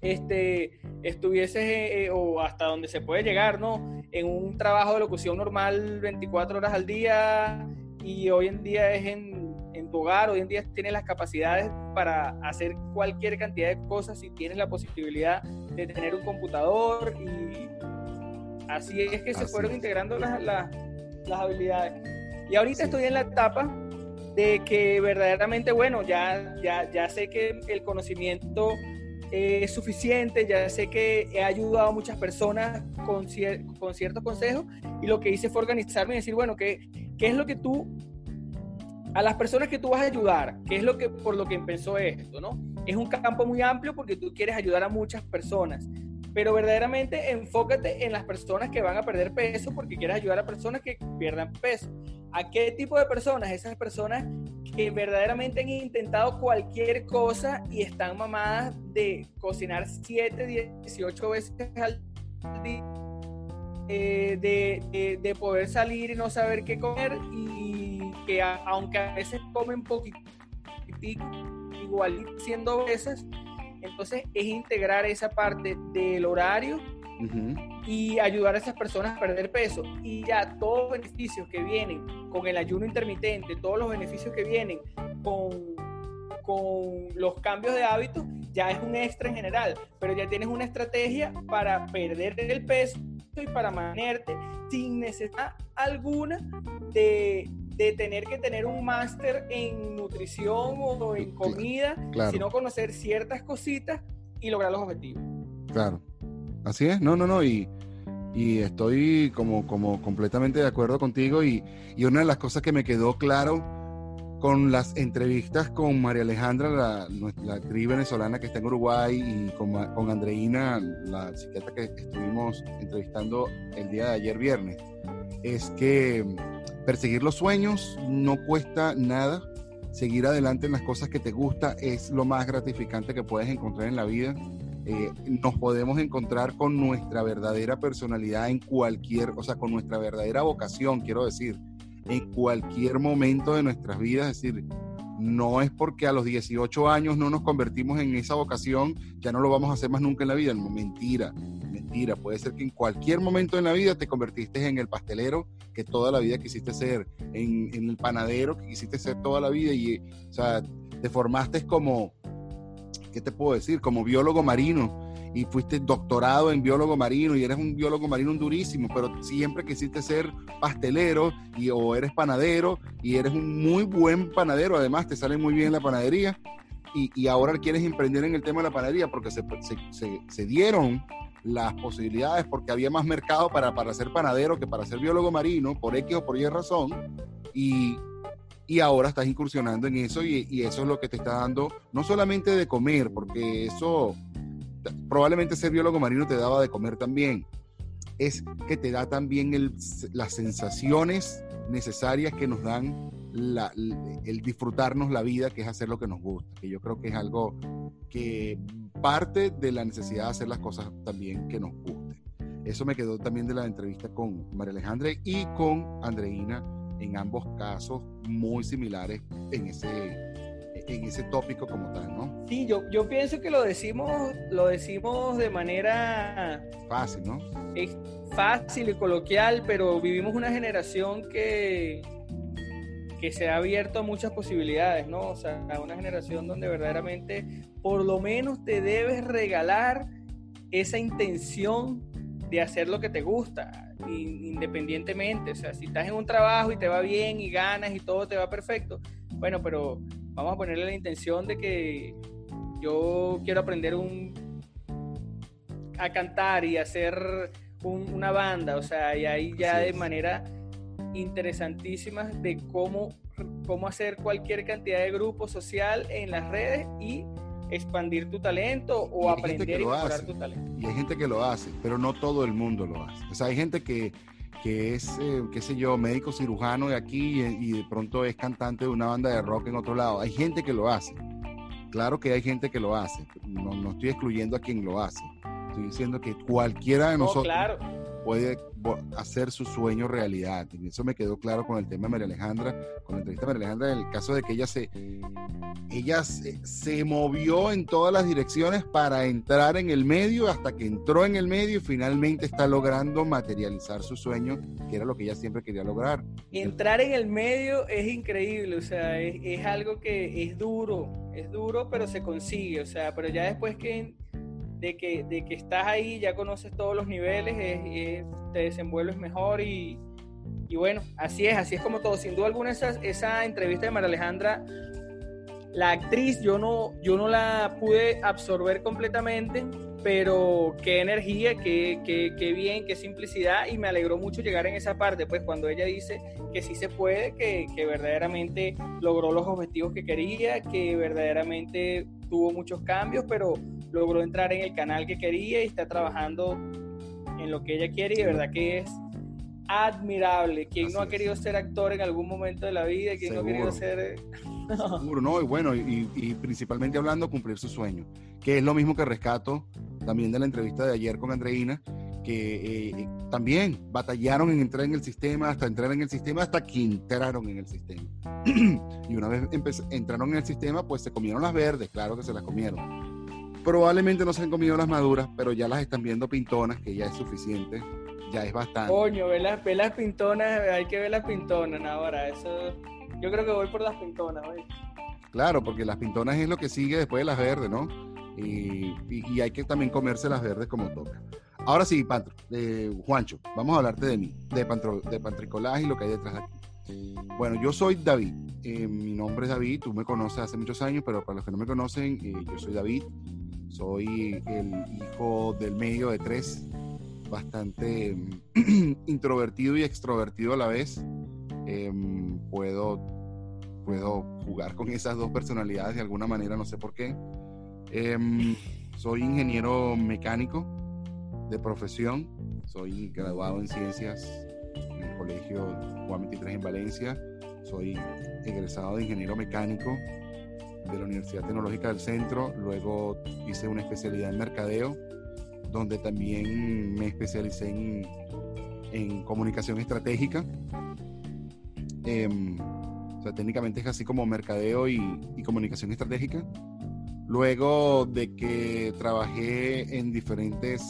[SPEAKER 2] este, estuvieses, eh, eh, o hasta donde se puede llegar, ¿no? En un trabajo de locución normal 24 horas al día y hoy en día es en, en tu hogar, hoy en día tienes las capacidades para hacer cualquier cantidad de cosas y tienes la posibilidad de tener un computador y Así es que se fueron integrando las, las, habilidades. Y ahorita estoy en la etapa de que verdaderamente, bueno, ya, ya, ya sé que el conocimiento es suficiente, ya sé que he ayudado a muchas personas con, con ciertos consejos y lo que hice fue organizarme y decir, bueno, ¿qué, ¿qué es lo que tú, a las personas que tú vas a ayudar, qué es lo que, por lo que empezó esto, ¿no? Es un campo muy amplio porque tú quieres ayudar a muchas personas pero verdaderamente enfócate en las personas que van a perder peso porque quieres ayudar a personas que pierdan peso. ¿A qué tipo de personas? Esas personas que verdaderamente han intentado cualquier cosa y están mamadas de cocinar 7, 18 veces al día, eh, de, de, poder salir y no saber qué comer y que aunque a veces comen poquito, igual siendo veces, entonces es integrar esa parte del horario y ayudar a esas personas a perder peso. Y ya todos los beneficios que vienen con el ayuno intermitente, todos los beneficios que vienen con, con los cambios de hábitos, ya es un extra en general, pero ya tienes una estrategia para perder el peso y para mantenerte sin necesidad alguna de, de tener que tener un máster en nutrición o en comida, sino conocer ciertas cositas y lograr los objetivos.
[SPEAKER 1] Claro, así es, no, no, no, y, y estoy como, como completamente de acuerdo contigo y, y una de las cosas que me quedó claro con las entrevistas con María Alejandra, la, la, actriz venezolana que está en Uruguay, y con, con Andreina, la psiquiatra que estuvimos entrevistando el día de ayer viernes, es que perseguir los sueños no cuesta nada. Seguir adelante en las cosas que te gusta es lo más gratificante que puedes encontrar en la vida. Eh, nos podemos encontrar con nuestra verdadera personalidad en cualquier, o sea, con nuestra verdadera vocación, quiero decir en cualquier momento de nuestras vidas. Es decir, no es porque a los 18 años no nos convertimos en esa vocación, ya no lo vamos a hacer más nunca en la vida. mentira, mentira. Puede ser que en cualquier momento de la vida te convertiste en el pastelero que toda la vida quisiste ser, en, en el panadero que quisiste ser toda la vida y, o sea, te formaste como, ¿qué te puedo decir? Como biólogo marino y fuiste doctorado en biólogo marino y eres un biólogo marino durísimo, pero siempre quisiste ser pastelero y, o eres panadero y eres un muy buen panadero, además te sale muy bien la panadería y, y ahora quieres emprender en el tema de la panadería porque se, se, se, dieron las posibilidades porque había más mercado para, para ser panadero que para ser biólogo marino, por X o por Y razón, y, y ahora estás incursionando en eso y, y, eso es lo que te está dando no solamente de comer, porque eso probablemente ser biólogo marino te daba de comer también, es que te da también las sensaciones necesarias que nos dan el disfrutarnos la vida, que es hacer lo que nos gusta, que yo creo que es algo que parte de la necesidad de hacer las cosas también que nos gusten. Eso me quedó también de la entrevista con María Alejandra y con Andreina, en ambos casos muy similares en ese, en ese tópico como tal, ¿no?
[SPEAKER 2] Sí, yo, yo pienso que lo decimos, lo decimos de manera
[SPEAKER 1] fácil, ¿no?
[SPEAKER 2] Es fácil y coloquial, pero vivimos una generación que, que se ha abierto a muchas posibilidades, ¿no? O sea, una generación donde verdaderamente por lo menos te debes regalar esa intención de hacer lo que te gusta, independientemente. O sea, si estás en un trabajo y te va bien y ganas y todo te va perfecto, bueno, pero vamos a ponerle la intención de que yo quiero aprender un, a cantar y hacer una banda, o sea, y ahí ya de manera interesantísima de cómo, cómo hacer cualquier cantidad de grupo social en las redes y expandir tu talento o aprender y mejorar tu talento.
[SPEAKER 1] Y hay gente que lo hace, pero no todo el mundo lo hace. O sea, hay gente que que es, eh, qué sé yo, médico cirujano de aquí y, de pronto es cantante de una banda de rock en otro lado. Hay gente que lo hace. Claro que hay gente que lo hace. No, no estoy excluyendo a quien lo hace. Estoy diciendo que cualquiera de nosotros puede hacer su sueño realidad. Y eso me quedó claro con el tema de María Alejandra, con la entrevista de María Alejandra, en el caso de que ella se, ella se, movió en todas las direcciones para entrar en el medio, hasta que entró en el medio y finalmente está logrando materializar su sueño, que era lo que ella siempre quería lograr.
[SPEAKER 2] Entrar en el medio es increíble, o sea, es, algo que es duro, es duro, pero se consigue, o sea, pero ya después que de que, de que estás ahí, ya conoces todos los niveles, te desenvuelves mejor y, y, bueno, así es, así es como todo. Sin duda alguna esa, esa entrevista de María Alejandra, la actriz yo no, yo no la pude absorber completamente, pero qué energía, qué, qué, qué, bien, qué simplicidad y me alegró mucho llegar en esa parte, pues cuando ella dice que sí se puede, que, que verdaderamente logró los objetivos que quería, que verdaderamente tuvo muchos cambios, pero logró entrar en el canal que quería y está trabajando en lo que ella quiere y de verdad que es admirable. Quien no ha querido ser actor en algún momento de la vida, quien no ha querido ser...
[SPEAKER 1] Seguro, no, y bueno, y, principalmente hablando, cumplir su sueño, que es lo mismo que rescato también de la entrevista de ayer con Andreina, que eh, también batallaron en entrar en el sistema, hasta entrar en el sistema, hasta que entraron en el sistema. y una vez entraron en el sistema, pues se comieron las verdes, claro que se las comieron. Probablemente no se han comido las maduras, pero ya las están viendo pintonas, que ya es suficiente, ya es bastante.
[SPEAKER 2] Coño, ve las, las pintonas, hay que ver las pintonas ahora, eso... Yo creo que voy por las pintonas, hoy.
[SPEAKER 1] Claro, porque las pintonas es lo que sigue después de las verdes, ¿no? Y, y, hay que también comerse las verdes como toca. ahora sí, Pantro, Juancho, vamos a hablarte de mí, de, pantro, de Pantricolaje y lo que hay detrás de aquí. Bueno, yo soy David. Eh, mi nombre es David, tú me conoces hace muchos años, pero para los que no me conocen, eh, yo soy David. Soy el hijo del medio de tres, bastante introvertido y extrovertido a la vez. Em, puedo, puedo jugar con esas dos personalidades de alguna manera, no sé por qué. Em, soy ingeniero mecánico de profesión, soy graduado en ciencias en el colegio Juan 23 en Valencia, soy egresado de ingeniero mecánico de la Universidad Tecnológica del Centro, luego hice una especialidad en mercadeo, donde también me especialicé en, en comunicación estratégica. Em, o sea, técnicamente es así como mercadeo y, y comunicación estratégica. Luego de que trabajé en diferentes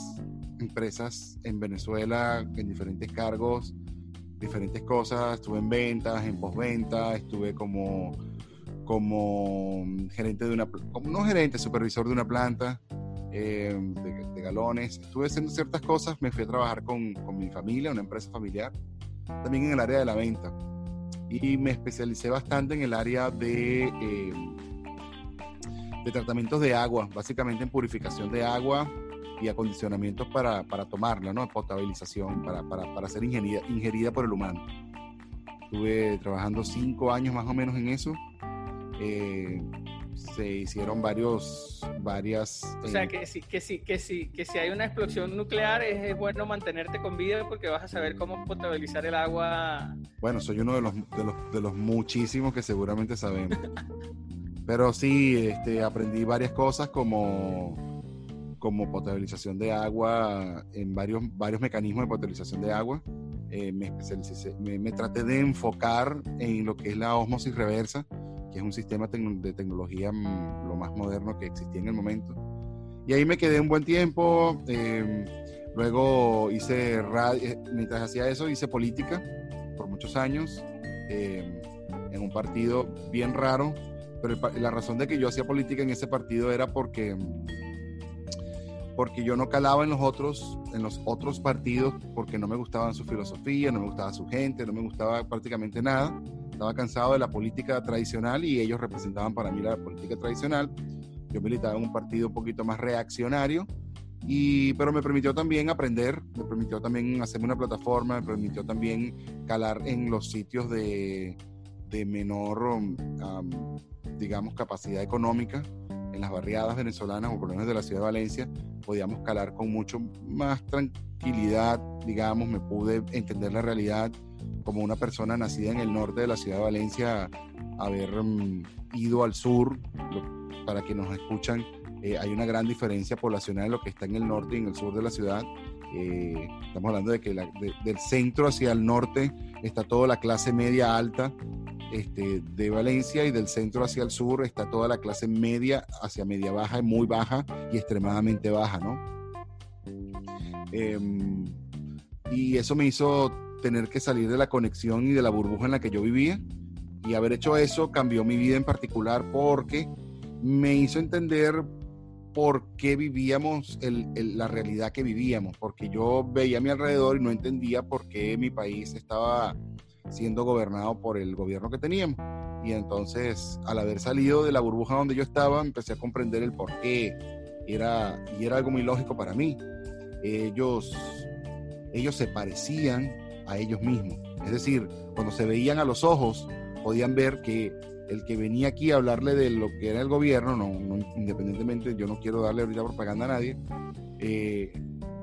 [SPEAKER 1] empresas en Venezuela, en diferentes cargos, diferentes cosas, estuve en ventas, en postventa, estuve como, como gerente de una, como no gerente, supervisor de una planta eh, de, galones, estuve haciendo ciertas cosas, me fui a trabajar con, con mi familia, una empresa familiar, también en el área de la venta y me especialicé bastante en el área de... Eh, de tratamientos de agua, básicamente en purificación de agua y acondicionamientos para, para tomarla, ¿no? Potabilización, para, para, para ser ingerida, ingerida por el humano. Estuve trabajando cinco años más o menos en eso. Eh, se hicieron varios, varias...
[SPEAKER 2] O sea, eh, que si, que, si, que, si, que si hay una explosión nuclear es, es, bueno mantenerte con vida porque vas a saber cómo potabilizar el agua.
[SPEAKER 1] Bueno, soy uno de los, de los, de los muchísimos que seguramente sabemos. Pero sí, este, aprendí varias cosas como, como potabilización de agua, en varios, varios mecanismos de potabilización de agua. Eh, me, me, me, traté de enfocar en lo que es la osmosis reversa, que es un sistema de tecnología mm, lo más moderno que existía en el momento. Y ahí me quedé un buen tiempo. Em, luego hice radio, eh, mientras hacía eso, hice política por muchos años em, en un partido bien raro pero la razón de que yo hacía política en ese partido era porque porque yo no calaba en los otros en los otros partidos porque no me gustaban su filosofía, no me gustaba su gente, no me gustaba prácticamente nada. Estaba cansado de la política tradicional y ellos representaban para mí la política tradicional. Yo militaba en un partido un poquito más reaccionario y, pero me permitió también aprender, me permitió también hacerme una plataforma, me permitió también calar en los sitios de, de menor um, digamos, capacidad económica en las barriadas venezolanas o por lo menos de la ciudad de Valencia, podíamos calar con mucho más tranquilidad, digamos, me pude entender la realidad como una persona nacida en el norte de la ciudad de Valencia, haber um, ido al sur, para que nos escuchan, eh, hay una gran diferencia poblacional en lo que está en el norte y en el sur de la ciudad. Eh, estamos hablando de que del centro hacia el norte está toda la clase media alta este, de Valencia y del centro hacia el sur está toda la clase media hacia media baja, muy baja y extremadamente baja, ¿no? Em, y eso me hizo tener que salir de la conexión y de la burbuja en la que yo vivía. Y haber hecho eso cambió mi vida en particular porque me hizo entender por qué vivíamos la realidad que vivíamos, porque yo veía a mi alrededor y no entendía por qué mi país estaba siendo gobernado por el gobierno que teníamos. Y entonces, al haber salido de la burbuja donde yo estaba, empecé a comprender el por qué. Era, y era algo muy lógico para mí. Ellos, ellos se parecían a ellos mismos. Es decir, cuando se veían a los ojos, podían ver que el que venía aquí a hablarle de lo que era el gobierno, no, independientemente, yo no quiero darle ahorita propaganda a nadie, eh,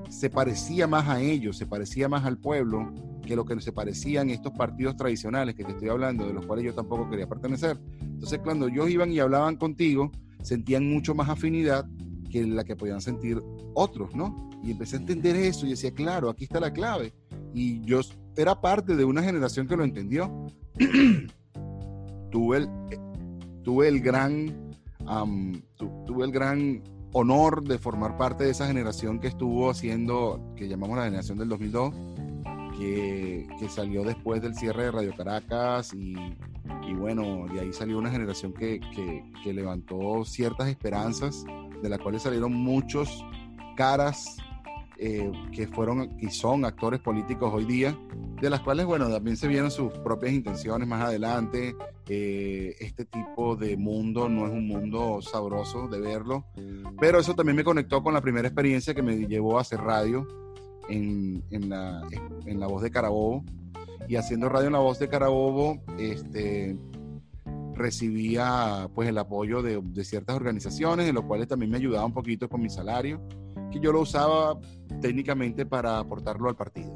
[SPEAKER 1] se parecía más a ellos, se parecía más al pueblo que lo que se parecían estos partidos tradicionales que te estoy hablando, de los cuales yo tampoco quería pertenecer. Entonces, cuando ellos iban y hablaban contigo, sentían mucho más afinidad que la que podían sentir otros, ¿no? Y empecé a entender eso y decía, claro, aquí está la clave. Y yo era parte de una generación que lo entendió. tuve, el, tuve el gran, tuve el gran honor de formar parte de esa generación que estuvo haciendo, que llamamos la generación del 2002, que, salió después del cierre de Radio Caracas y, bueno, de ahí salió una generación que, que, levantó ciertas esperanzas, de las cuales salieron muchos caras eh, que fueron y son actores políticos hoy día, de las cuales, bueno, también se vieron sus propias intenciones más adelante. Eh, este tipo de mundo no es un mundo sabroso de verlo, pero eso también me conectó con la primera experiencia que me llevó a hacer radio en, en, la, en la voz de Carabobo. Y haciendo radio en la voz de Carabobo, este, recibía pues el apoyo de, de, ciertas organizaciones, en los cuales también me ayudaba un poquito con mi salario, que yo lo usaba técnicamente para aportarlo al partido,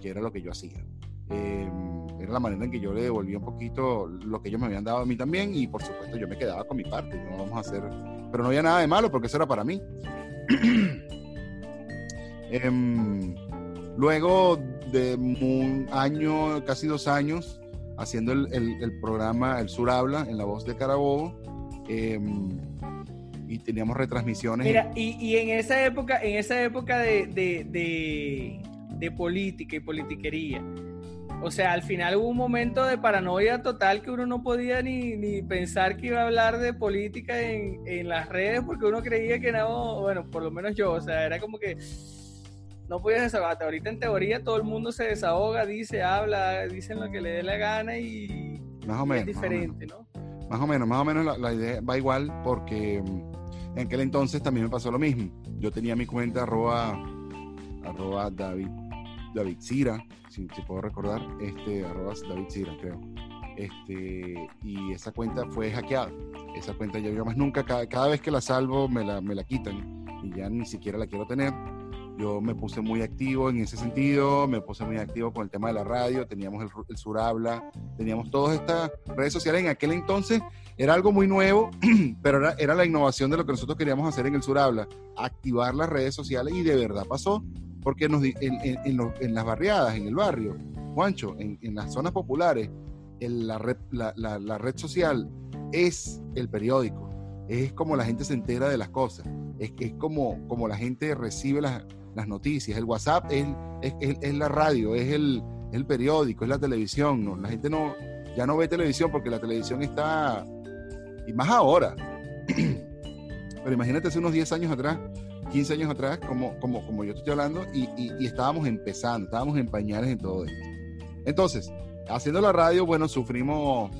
[SPEAKER 1] que era lo que yo hacía. Eh, era la manera en que yo le devolvía un poquito lo que ellos me habían dado a mí también y por supuesto yo me quedaba con mi parte, no vamos a hacer, pero no había nada de malo porque eso era para mí. eh, luego de un año, casi dos años, haciendo el, el, el, programa El Sur Habla en la voz de Carabobo. Eh, y teníamos retransmisiones.
[SPEAKER 2] Mira, y, y, en esa época, en esa época de, de, de, de, política y politiquería, o sea, al final hubo un momento de paranoia total que uno no podía ni, ni pensar que iba a hablar de política en, en, las redes porque uno creía que no, bueno, por lo menos yo, o sea, era como que no podías desahogarte. Ahorita en teoría todo el mundo se desahoga, dice, habla, dicen lo que le dé la gana y,
[SPEAKER 1] más o menos,
[SPEAKER 2] es diferente,
[SPEAKER 1] más ¿no? Más o menos, más o menos la, la idea va igual porque en aquel entonces también me pasó lo mismo. Yo tenía mi cuenta arroba, arroba David, David Cira, si, si, puedo recordar, este, arroba David Cira, creo. Este, y esa cuenta fue hackeada. Esa cuenta ya yo más nunca, cada, cada vez que la salvo me la, me la quitan y ya ni siquiera la quiero tener. Yo me puse muy activo en ese sentido, me puse muy activo con el tema de la radio, teníamos el, el Sur Habla, teníamos todas estas redes sociales. En aquel entonces era algo muy nuevo, pero era, la innovación de lo que nosotros queríamos hacer en el Sur Habla, activar las redes sociales y de verdad pasó, porque nos, en, en, en, los, en, las barriadas, en el barrio, Juancho, en, las zonas populares, la red, la, red social es el periódico, es como la gente se entera de las cosas, es, es como, como la gente recibe las, las noticias, el WhatsApp es, es, es, la radio, es el, el, periódico, es la televisión, ¿no? la gente no, ya no ve televisión porque la televisión está, y más ahora, pero imagínate hace unos 10 años atrás, 15 años atrás, como, como, como yo estoy hablando, y, y, y estábamos empezando, estábamos en pañales en todo esto. Entonces, haciendo la radio, bueno, sufrimos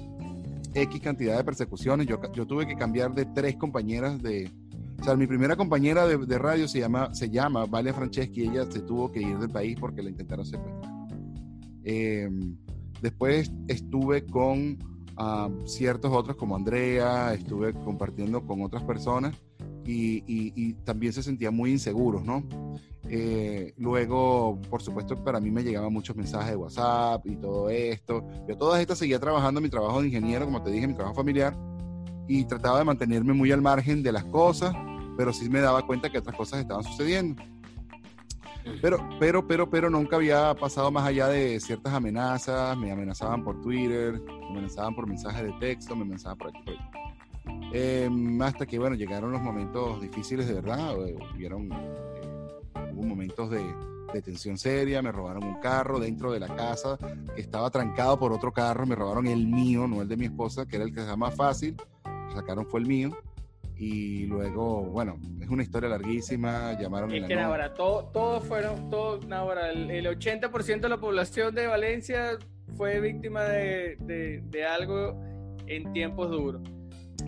[SPEAKER 1] X cantidad de persecuciones. Yo, yo tuve que cambiar de tres compañeras de, o sea, mi primera compañera de, de, radio se llama, se llama Valia Franceschi, ella se tuvo que ir del país porque la intentaron secuestrar. Eh, después estuve con uh, ciertos otros como Andrea, estuve compartiendo con otras personas y, y, y también se sentían muy inseguros, ¿no? Eh, luego, por supuesto, para mí me llegaban muchos mensajes de WhatsApp y todo esto. Yo todas estas seguía trabajando mi trabajo de ingeniero, como te dije, mi trabajo familiar, y trataba de mantenerme muy al margen de las cosas, pero sí me daba cuenta que otras cosas estaban sucediendo. Pero, pero, pero, pero nunca había pasado más allá de ciertas amenazas, me amenazaban por Twitter, me amenazaban por mensajes de texto, me amenazaban por aquí, por allá. Eh, hasta que, bueno, llegaron los momentos difíciles de verdad, hubieron, eh, hubo momentos de, de tensión seria, me robaron un carro dentro de la casa que estaba trancado por otro carro, me robaron el mío, no el de mi esposa, que era el que sea más fácil, sacaron fue el mío y luego, bueno, es una historia larguísima, llamaron...
[SPEAKER 2] Es que ahora todos todo fueron, todo, ahora el, el 80% de la población de Valencia fue víctima de, de, de, algo en tiempos duros.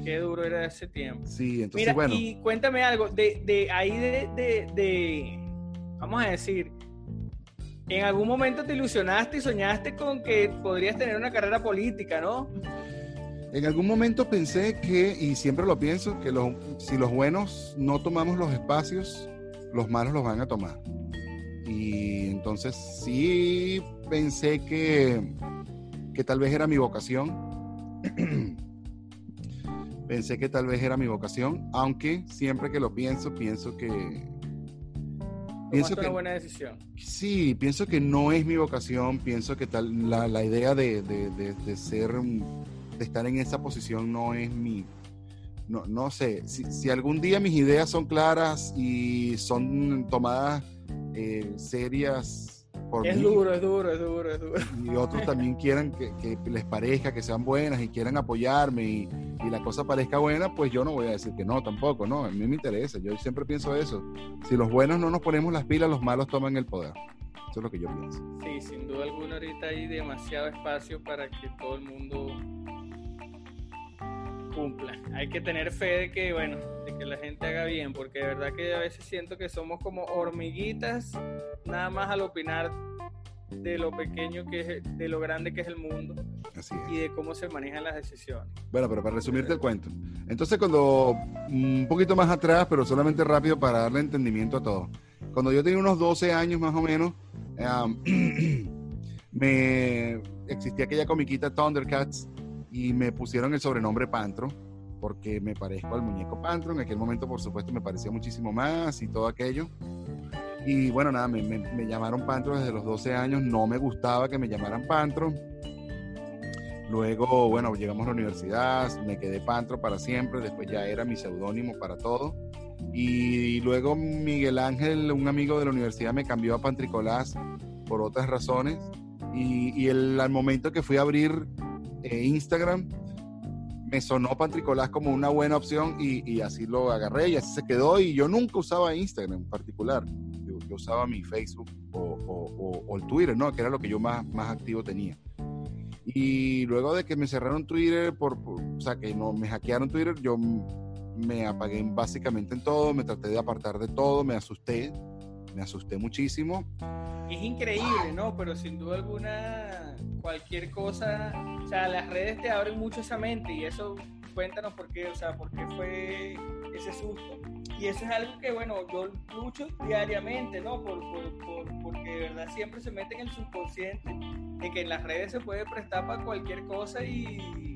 [SPEAKER 2] Qué duro era ese tiempo.
[SPEAKER 1] Sí, entonces
[SPEAKER 2] Mira,
[SPEAKER 1] bueno.
[SPEAKER 2] Y cuéntame algo, de, de ahí de, de, de, vamos a decir, en algún momento te ilusionaste y soñaste con que podrías tener una carrera política, ¿no?
[SPEAKER 1] En algún momento pensé que, y siempre lo pienso, que los, si los buenos no tomamos los espacios, los malos los van a tomar. Y entonces sí pensé que, que tal vez era mi vocación. pensé que tal vez era mi vocación, aunque siempre que lo pienso, pienso que...
[SPEAKER 2] Pienso que, una buena decisión.
[SPEAKER 1] Sí, pienso que no es mi vocación, pienso que tal, la, la idea de, de, de, de ser de estar en esa posición no es mi, no, no sé, si, si, algún día mis ideas son claras y son tomadas eh, serias por
[SPEAKER 2] es duro, es duro, es duro, es duro.
[SPEAKER 1] Y otros también quieran que, que, les parezca que sean buenas y quieran apoyarme y, y, la cosa parezca buena, pues yo no voy a decir que no tampoco, no, a mí me interesa, yo siempre pienso eso. Si los buenos no nos ponemos las pilas, los malos toman el poder. Eso es lo que yo pienso.
[SPEAKER 2] Sí, sin duda alguna ahorita hay demasiado espacio para que todo el mundo cumpla. Hay que tener fe de que, bueno, de que la gente haga bien, porque de verdad que a veces siento que somos como hormiguitas, nada más al opinar de lo pequeño que es, de lo grande que es el mundo y de cómo se manejan las decisiones.
[SPEAKER 1] Bueno, pero para resumirte el cuento. Entonces, cuando un poquito más atrás, pero solamente rápido para darle entendimiento a todo. Cuando yo tenía unos 12 años más o menos, me existía aquella comiquita Thundercats y me pusieron el sobrenombre Pantro porque me parezco al muñeco Pantro. En aquel momento, por supuesto, me parecía muchísimo más y todo aquello. Y bueno, nada, me, me, llamaron Pantro desde los 12 años. No me gustaba que me llamaran Pantro. Luego, bueno, llegamos a la universidad, me quedé Pantro para siempre. Después ya era mi seudónimo para todo. Y luego Miguel Ángel, un amigo de la universidad, me cambió a Pantricolás por otras razones. Y, y el, al momento que fui a abrir eh, Instagram, me sonó Pantricolás como una buena opción y, así lo agarré y así se quedó. Y yo nunca usaba Instagram en particular. Yo, usaba mi Facebook o, el Twitter, ¿no? Que era lo que yo más, más activo tenía. Y luego de que me cerraron Twitter, por, o sea, que no me hackearon Twitter, yo me apagué básicamente en todo, me traté de apartar de todo, me asusté, me asusté muchísimo.
[SPEAKER 2] Es increíble, ¿no? Pero sin duda alguna, cualquier cosa, o sea, las redes te abren mucho esa mente y eso, cuéntanos por qué, o sea, por qué fue ese susto. Y eso es algo que, bueno, yo lucho diariamente, ¿no? Por, porque de verdad siempre se mete en el subconsciente de que en las redes se puede prestar para cualquier cosa y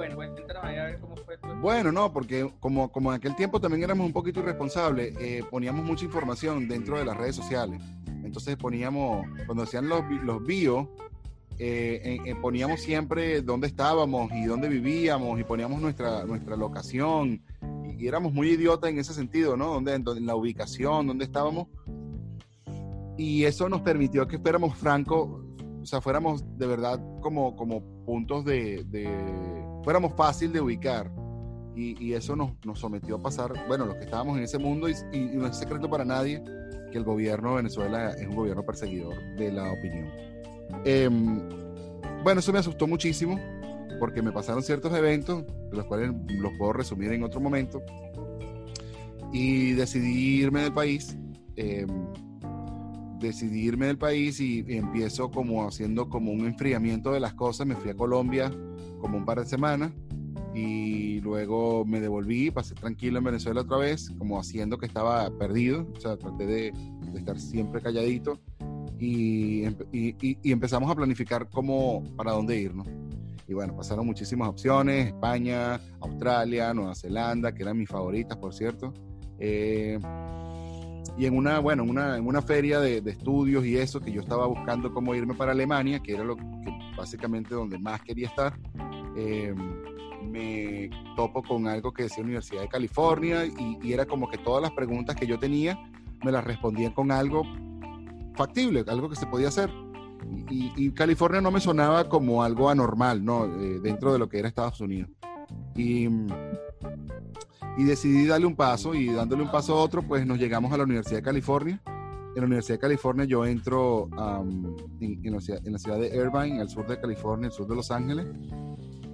[SPEAKER 2] bueno, cómo fue.
[SPEAKER 1] Bueno, no, porque como, como en aquel tiempo también éramos un poquito irresponsables, eh, poníamos mucha información dentro de las redes sociales. Entonces poníamos, cuando hacían los, los bios, eh, poníamos siempre dónde estábamos y dónde vivíamos y poníamos nuestra, nuestra locación. Y, éramos muy idiotas en ese sentido, ¿no? Donde, en, la ubicación, dónde estábamos. Y eso nos permitió que fuéramos francos, o sea, fuéramos de verdad como, como puntos de fuéramos fácil de ubicar. Y, eso nos, nos, sometió a pasar, bueno, los que estábamos en ese mundo, y, no es secreto para nadie que el gobierno de Venezuela es un gobierno perseguidor de la opinión. Em, bueno, eso me asustó muchísimo porque me pasaron ciertos eventos, los cuales los puedo resumir en otro momento, y decidí irme del país. Eh, decidí irme del país y, y empiezo como haciendo como un enfriamiento de las cosas. Me fui a Colombia como un par de semanas y luego me devolví, pasé tranquilo en Venezuela otra vez, como haciendo que estaba perdido, o sea, traté de, estar siempre calladito y, y, empezamos a planificar cómo, para dónde irnos. Y bueno, pasaron muchísimas opciones, España, Australia, Nueva Zelanda, que eran mis favoritas, por cierto. Eh, y en una, bueno, en una, en una feria de, de, estudios y eso, que yo estaba buscando cómo irme para Alemania, que era lo que básicamente donde más quería estar, eh, me topo con algo que decía Universidad de California y, era como que todas las preguntas que yo tenía me las respondían con algo factible, algo que se podía hacer. Y, California no me sonaba como algo anormal, ¿no? Eh, dentro de lo que era Estados Unidos. Y, y decidí darle un paso y dándole un paso a otro, pues nos llegamos a la Universidad de California en la Universidad de California yo entro en, la ciudad, de Irvine, al sur de California, al sur de Los Ángeles,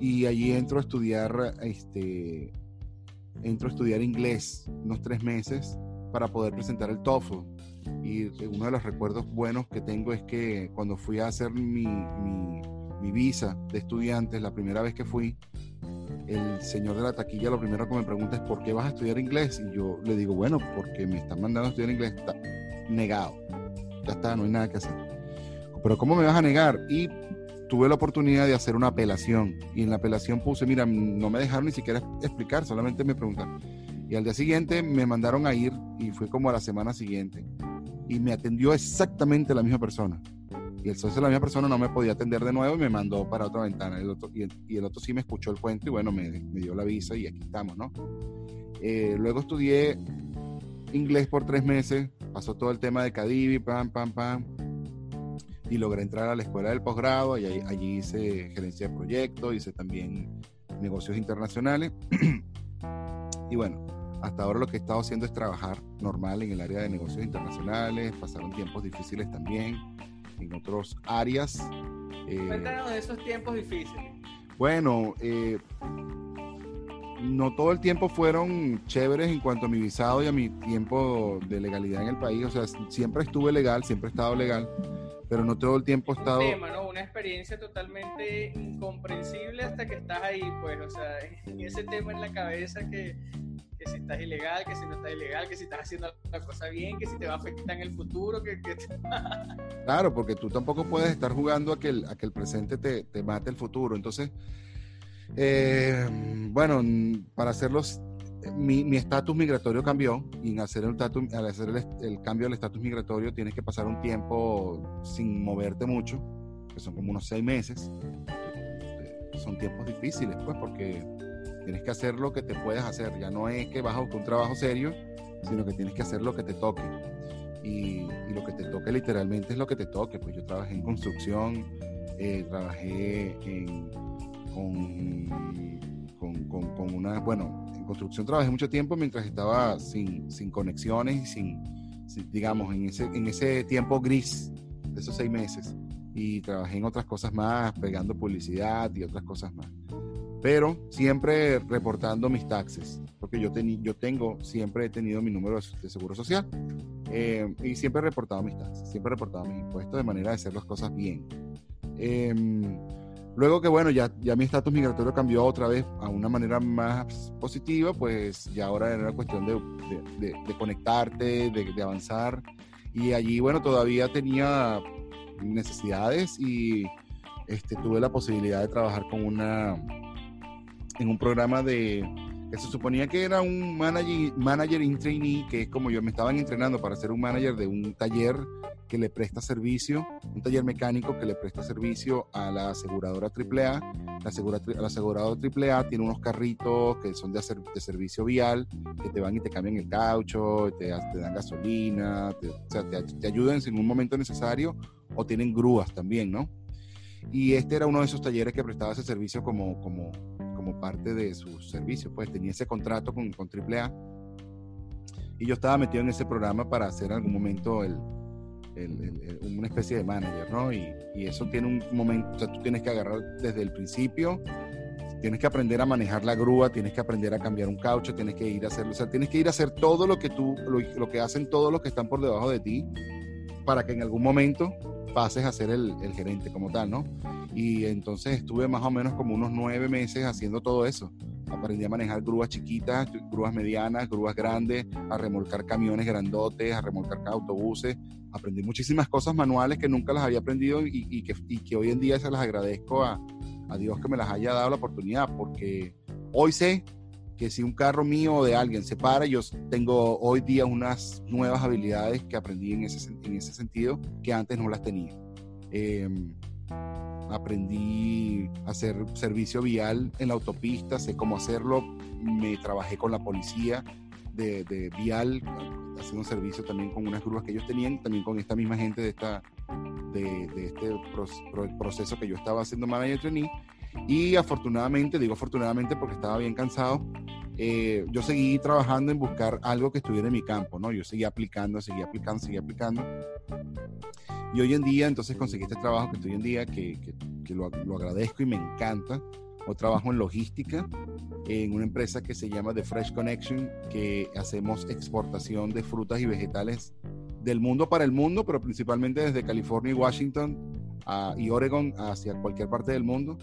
[SPEAKER 1] y allí entro a estudiar, este, entro a estudiar inglés unos tres meses para poder presentar el TOEFL. Y uno de los recuerdos buenos que tengo es que cuando fui a hacer mi, mi, mi visa de estudiante, la primera vez que fui, el señor de la taquilla lo primero que me pregunta es ¿por qué vas a estudiar inglés? Y yo le digo, bueno, porque me están mandando a estudiar inglés negado. Ya está, no hay nada que hacer. Pero ¿cómo me vas a negar? Y tuve la oportunidad de hacer una apelación. Y en la apelación puse, mira, no me dejaron ni siquiera explicar, solamente me preguntaron. Y al día siguiente me mandaron a ir y fue como a la semana siguiente. Y me atendió exactamente la misma persona. Y el socio de la misma persona no me podía atender de nuevo y me mandó para otra ventana. El otro, y, el, otro sí me escuchó el cuento y bueno, me, me dio la visa y aquí estamos, ¿no? Eh, luego estudié inglés por tres meses, pasó todo el tema de Cadivi, pam, pam, pam. y logré entrar a la escuela del posgrado, y allí, hice gerencia de proyectos, hice también negocios internacionales. y bueno, hasta ahora lo que he estado haciendo es trabajar normal en el área de negocios internacionales, pasaron tiempos difíciles también en otras áreas.
[SPEAKER 2] Eh, Cuéntanos de esos tiempos difíciles.
[SPEAKER 1] Bueno, eh, no todo el tiempo fueron chéveres en cuanto a mi visado y a mi tiempo de legalidad en el país. O sea, siempre estuve legal, siempre he estado legal, pero no todo el tiempo he estado...
[SPEAKER 2] Una experiencia totalmente incomprensible hasta que estás ahí, pues, o sea, en ese tema en la cabeza que, que si estás ilegal, que si no estás ilegal, que si estás haciendo la cosa bien, que si te va a afectar en el futuro, que...
[SPEAKER 1] claro, porque tú tampoco puedes estar jugando a que el, a que el presente te, te mate el futuro. Entonces eh, bueno, para hacerlos, mi estatus migratorio cambió y hacer el al hacer el, cambio del estatus migratorio tienes que pasar un tiempo sin moverte mucho, que son como unos seis meses. Son tiempos difíciles, pues, porque tienes que hacer lo que te puedes hacer. Ya no es que vas a buscar un trabajo serio, sino que tienes que hacer lo que te toque. Y, lo que te toque literalmente es lo que te toque. Pues yo trabajé en construcción, eh, trabajé en con, con, con, una, bueno, en construcción trabajé mucho tiempo mientras estaba sin, sin conexiones y sin, digamos, en ese, en ese tiempo gris de esos seis meses. Y trabajé en otras cosas más, pegando publicidad y otras cosas más. Pero siempre reportando mis taxes, porque yo, yo tengo, siempre he tenido mi número de seguro social eh, y siempre he reportado mis taxes, siempre he reportado mis impuestos de manera de hacer las cosas bien. Eh, Luego que, bueno, ya, ya mi estatus migratorio cambió otra vez a una manera más positiva, pues ya ahora era cuestión de, de, conectarte, de, avanzar. Y allí, bueno, todavía tenía necesidades y este, tuve la posibilidad de trabajar con una, en un programa de, que se suponía que era un manager, manager in trainee, que es como yo me estaban entrenando para ser un manager de un taller que le presta servicio, un taller mecánico que le presta servicio a la aseguradora AAA. La, asegura, la aseguradora AAA tiene unos carritos que son de, hacer, de servicio vial, que te van y te cambian el caucho, te, dan gasolina, te, o sea, te, te ayudan en un momento necesario o tienen grúas también, ¿no? Y este era uno de esos talleres que prestaba ese servicio como, como, como parte de su servicio, pues tenía ese contrato con, con AAA y yo estaba metido en ese programa para hacer algún momento el, el, una especie de manager, ¿no? Y, y, eso tiene un momento, o sea, tú tienes que agarrar desde el principio, tienes que aprender a manejar la grúa, tienes que aprender a cambiar un caucho, tienes que ir a hacer, o sea, tienes que ir a hacer todo lo que tú, lo, lo que hacen todos los que están por debajo de ti, para que en algún momento pases a ser el, el gerente como tal, ¿no? Y entonces estuve más o menos como unos nueve meses haciendo todo eso. Aprendí a manejar grúas chiquitas, grúas medianas, grúas grandes, a remolcar camiones grandotes, a remolcar autobuses. Aprendí muchísimas cosas manuales que nunca las había aprendido y, que, y que, hoy en día se las agradezco a, a Dios que me las haya dado la oportunidad, porque hoy sé que si un carro mío o de alguien se para, yo tengo hoy día unas nuevas habilidades que aprendí en ese, en ese sentido que antes no las tenía. Eh, aprendí a hacer servicio vial en la autopista, sé cómo hacerlo, me trabajé con la policía de, de vial, haciendo servicio también con unas grúas que ellos tenían, también con esta misma gente de, esta, de, de este proceso que yo estaba haciendo manager trainee. Y afortunadamente, digo afortunadamente porque estaba bien cansado, eh, yo seguí trabajando en buscar algo que estuviera en mi campo, ¿no? Yo seguía aplicando, seguía aplicando, seguía aplicando. Y hoy en día, entonces conseguí este trabajo que estoy hoy en día, que, que, lo, lo, agradezco y me encanta. O trabajo en logística en una empresa que se llama The Fresh Connection, que hacemos exportación de frutas y vegetales del mundo para el mundo, pero principalmente desde California y Washington a, y Oregon hacia cualquier parte del mundo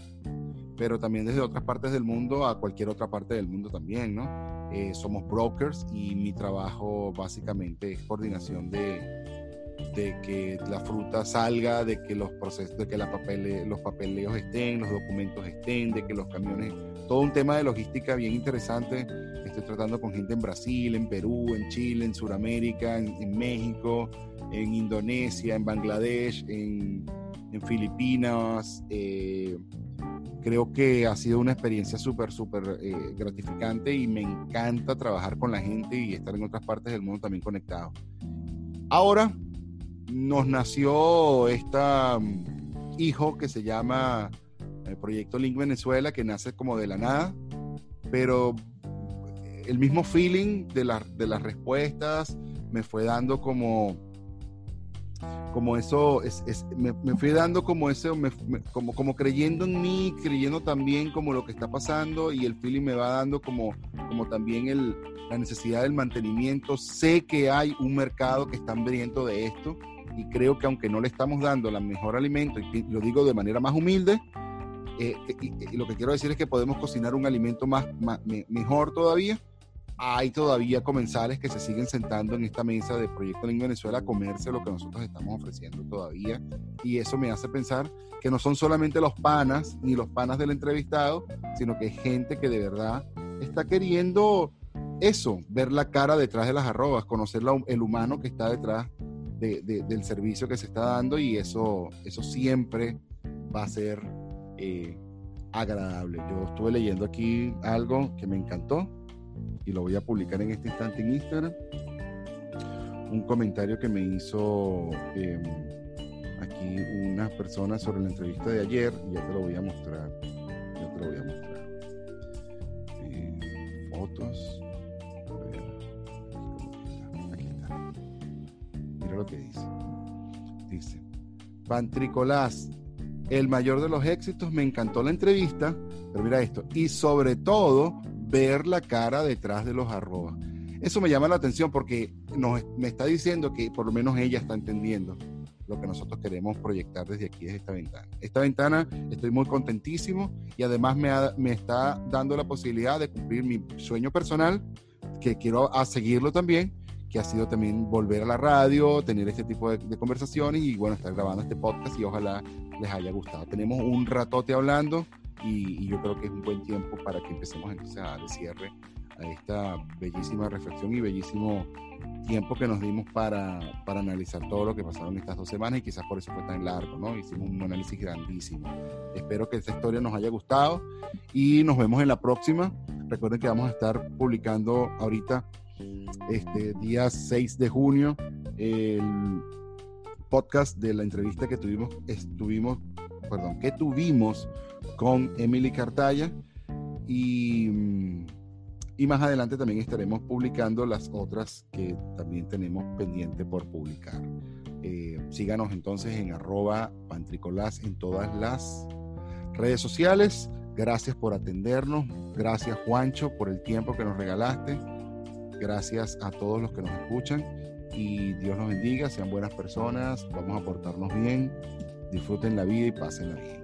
[SPEAKER 1] pero también desde otras partes del mundo a cualquier otra parte del mundo también, ¿no? Eh, somos brokers y mi trabajo básicamente es coordinación de, de que la fruta salga, de que los procesos, de que la papele, los papeleos estén, los documentos estén, de que los camiones, todo un tema de logística bien interesante. Estoy tratando con gente en Brasil, en Perú, en Chile, en Sudamérica, en, México, en Indonesia, en Bangladesh, en, en Filipinas. Eh, creo que ha sido una experiencia súper, súper eh, gratificante y me encanta trabajar con la gente y estar en otras partes del mundo también conectado. Ahora, nos nació este hijo que se llama el eh, Proyecto Link Venezuela, que nace como de la nada, pero el mismo feeling de, de las respuestas me fue dando como como eso, es, me, fui dando como eso, como, como creyendo en mí, creyendo también como lo que está pasando y el feeling me va dando como, como también el, la necesidad del mantenimiento. Sé que hay un mercado que está hambriento de esto y creo que aunque no le estamos dando el mejor alimento, y lo digo de manera más humilde, eh, y, lo que quiero decir es que podemos cocinar un alimento más mejor todavía hay todavía comensales que se siguen sentando en esta mesa de Proyecto Link Venezuela a comerse lo que nosotros estamos ofreciendo todavía. Y eso me hace pensar que no son solamente los panas ni los panas del entrevistado, sino que hay gente que de verdad está queriendo eso, ver la cara detrás de las arrobas, conocer el humano que está detrás del servicio que se está dando y eso, eso siempre va a ser eh, agradable. Yo estuve leyendo aquí algo que me encantó y lo voy a publicar en este instante en Instagram. Un comentario que me hizo em, aquí una persona sobre la entrevista de ayer, y ya te lo voy a mostrar. Ya te lo voy a mostrar. Eh, fotos. aquí está. Mira lo que dice. Dice, Pantricolás, el mayor de los éxitos, me encantó la entrevista, pero mira esto, y sobre todo ver la cara detrás de los arrobas. Eso me llama la atención porque nos, me está diciendo que por lo menos ella está entendiendo lo que nosotros queremos proyectar desde aquí, desde esta ventana. Esta ventana estoy muy contentísimo y además me, me está dando la posibilidad de cumplir mi sueño personal, que quiero a seguirlo también, que ha sido también volver a la radio, tener este tipo de, de, conversaciones y bueno, estar grabando este podcast y ojalá les haya gustado. Tenemos un ratote hablando, y, yo creo que es un buen tiempo para que empecemos entonces a dar cierre a esta bellísima reflexión y bellísimo tiempo que nos dimos para, para analizar todo lo que pasaron estas dos semanas y quizás por eso fue tan largo, ¿no? Hicimos un análisis grandísimo. Espero que esta historia nos haya gustado y nos vemos en la próxima. Recuerden que vamos a estar publicando ahorita, este día 6 de junio, el podcast de la entrevista que tuvimos, estuvimos, perdón, que tuvimos con Emily Cartaya y, mm, y más adelante también estaremos publicando las otras que también tenemos pendiente por publicar. Eh, síganos entonces en arroba pantricolás en todas las redes sociales. Gracias por atendernos. Gracias Juancho por el tiempo que nos regalaste. Gracias a todos los que nos escuchan y Dios nos bendiga, sean buenas personas, vamos a portarnos bien, disfruten la vida y pasen bien. Nicolas!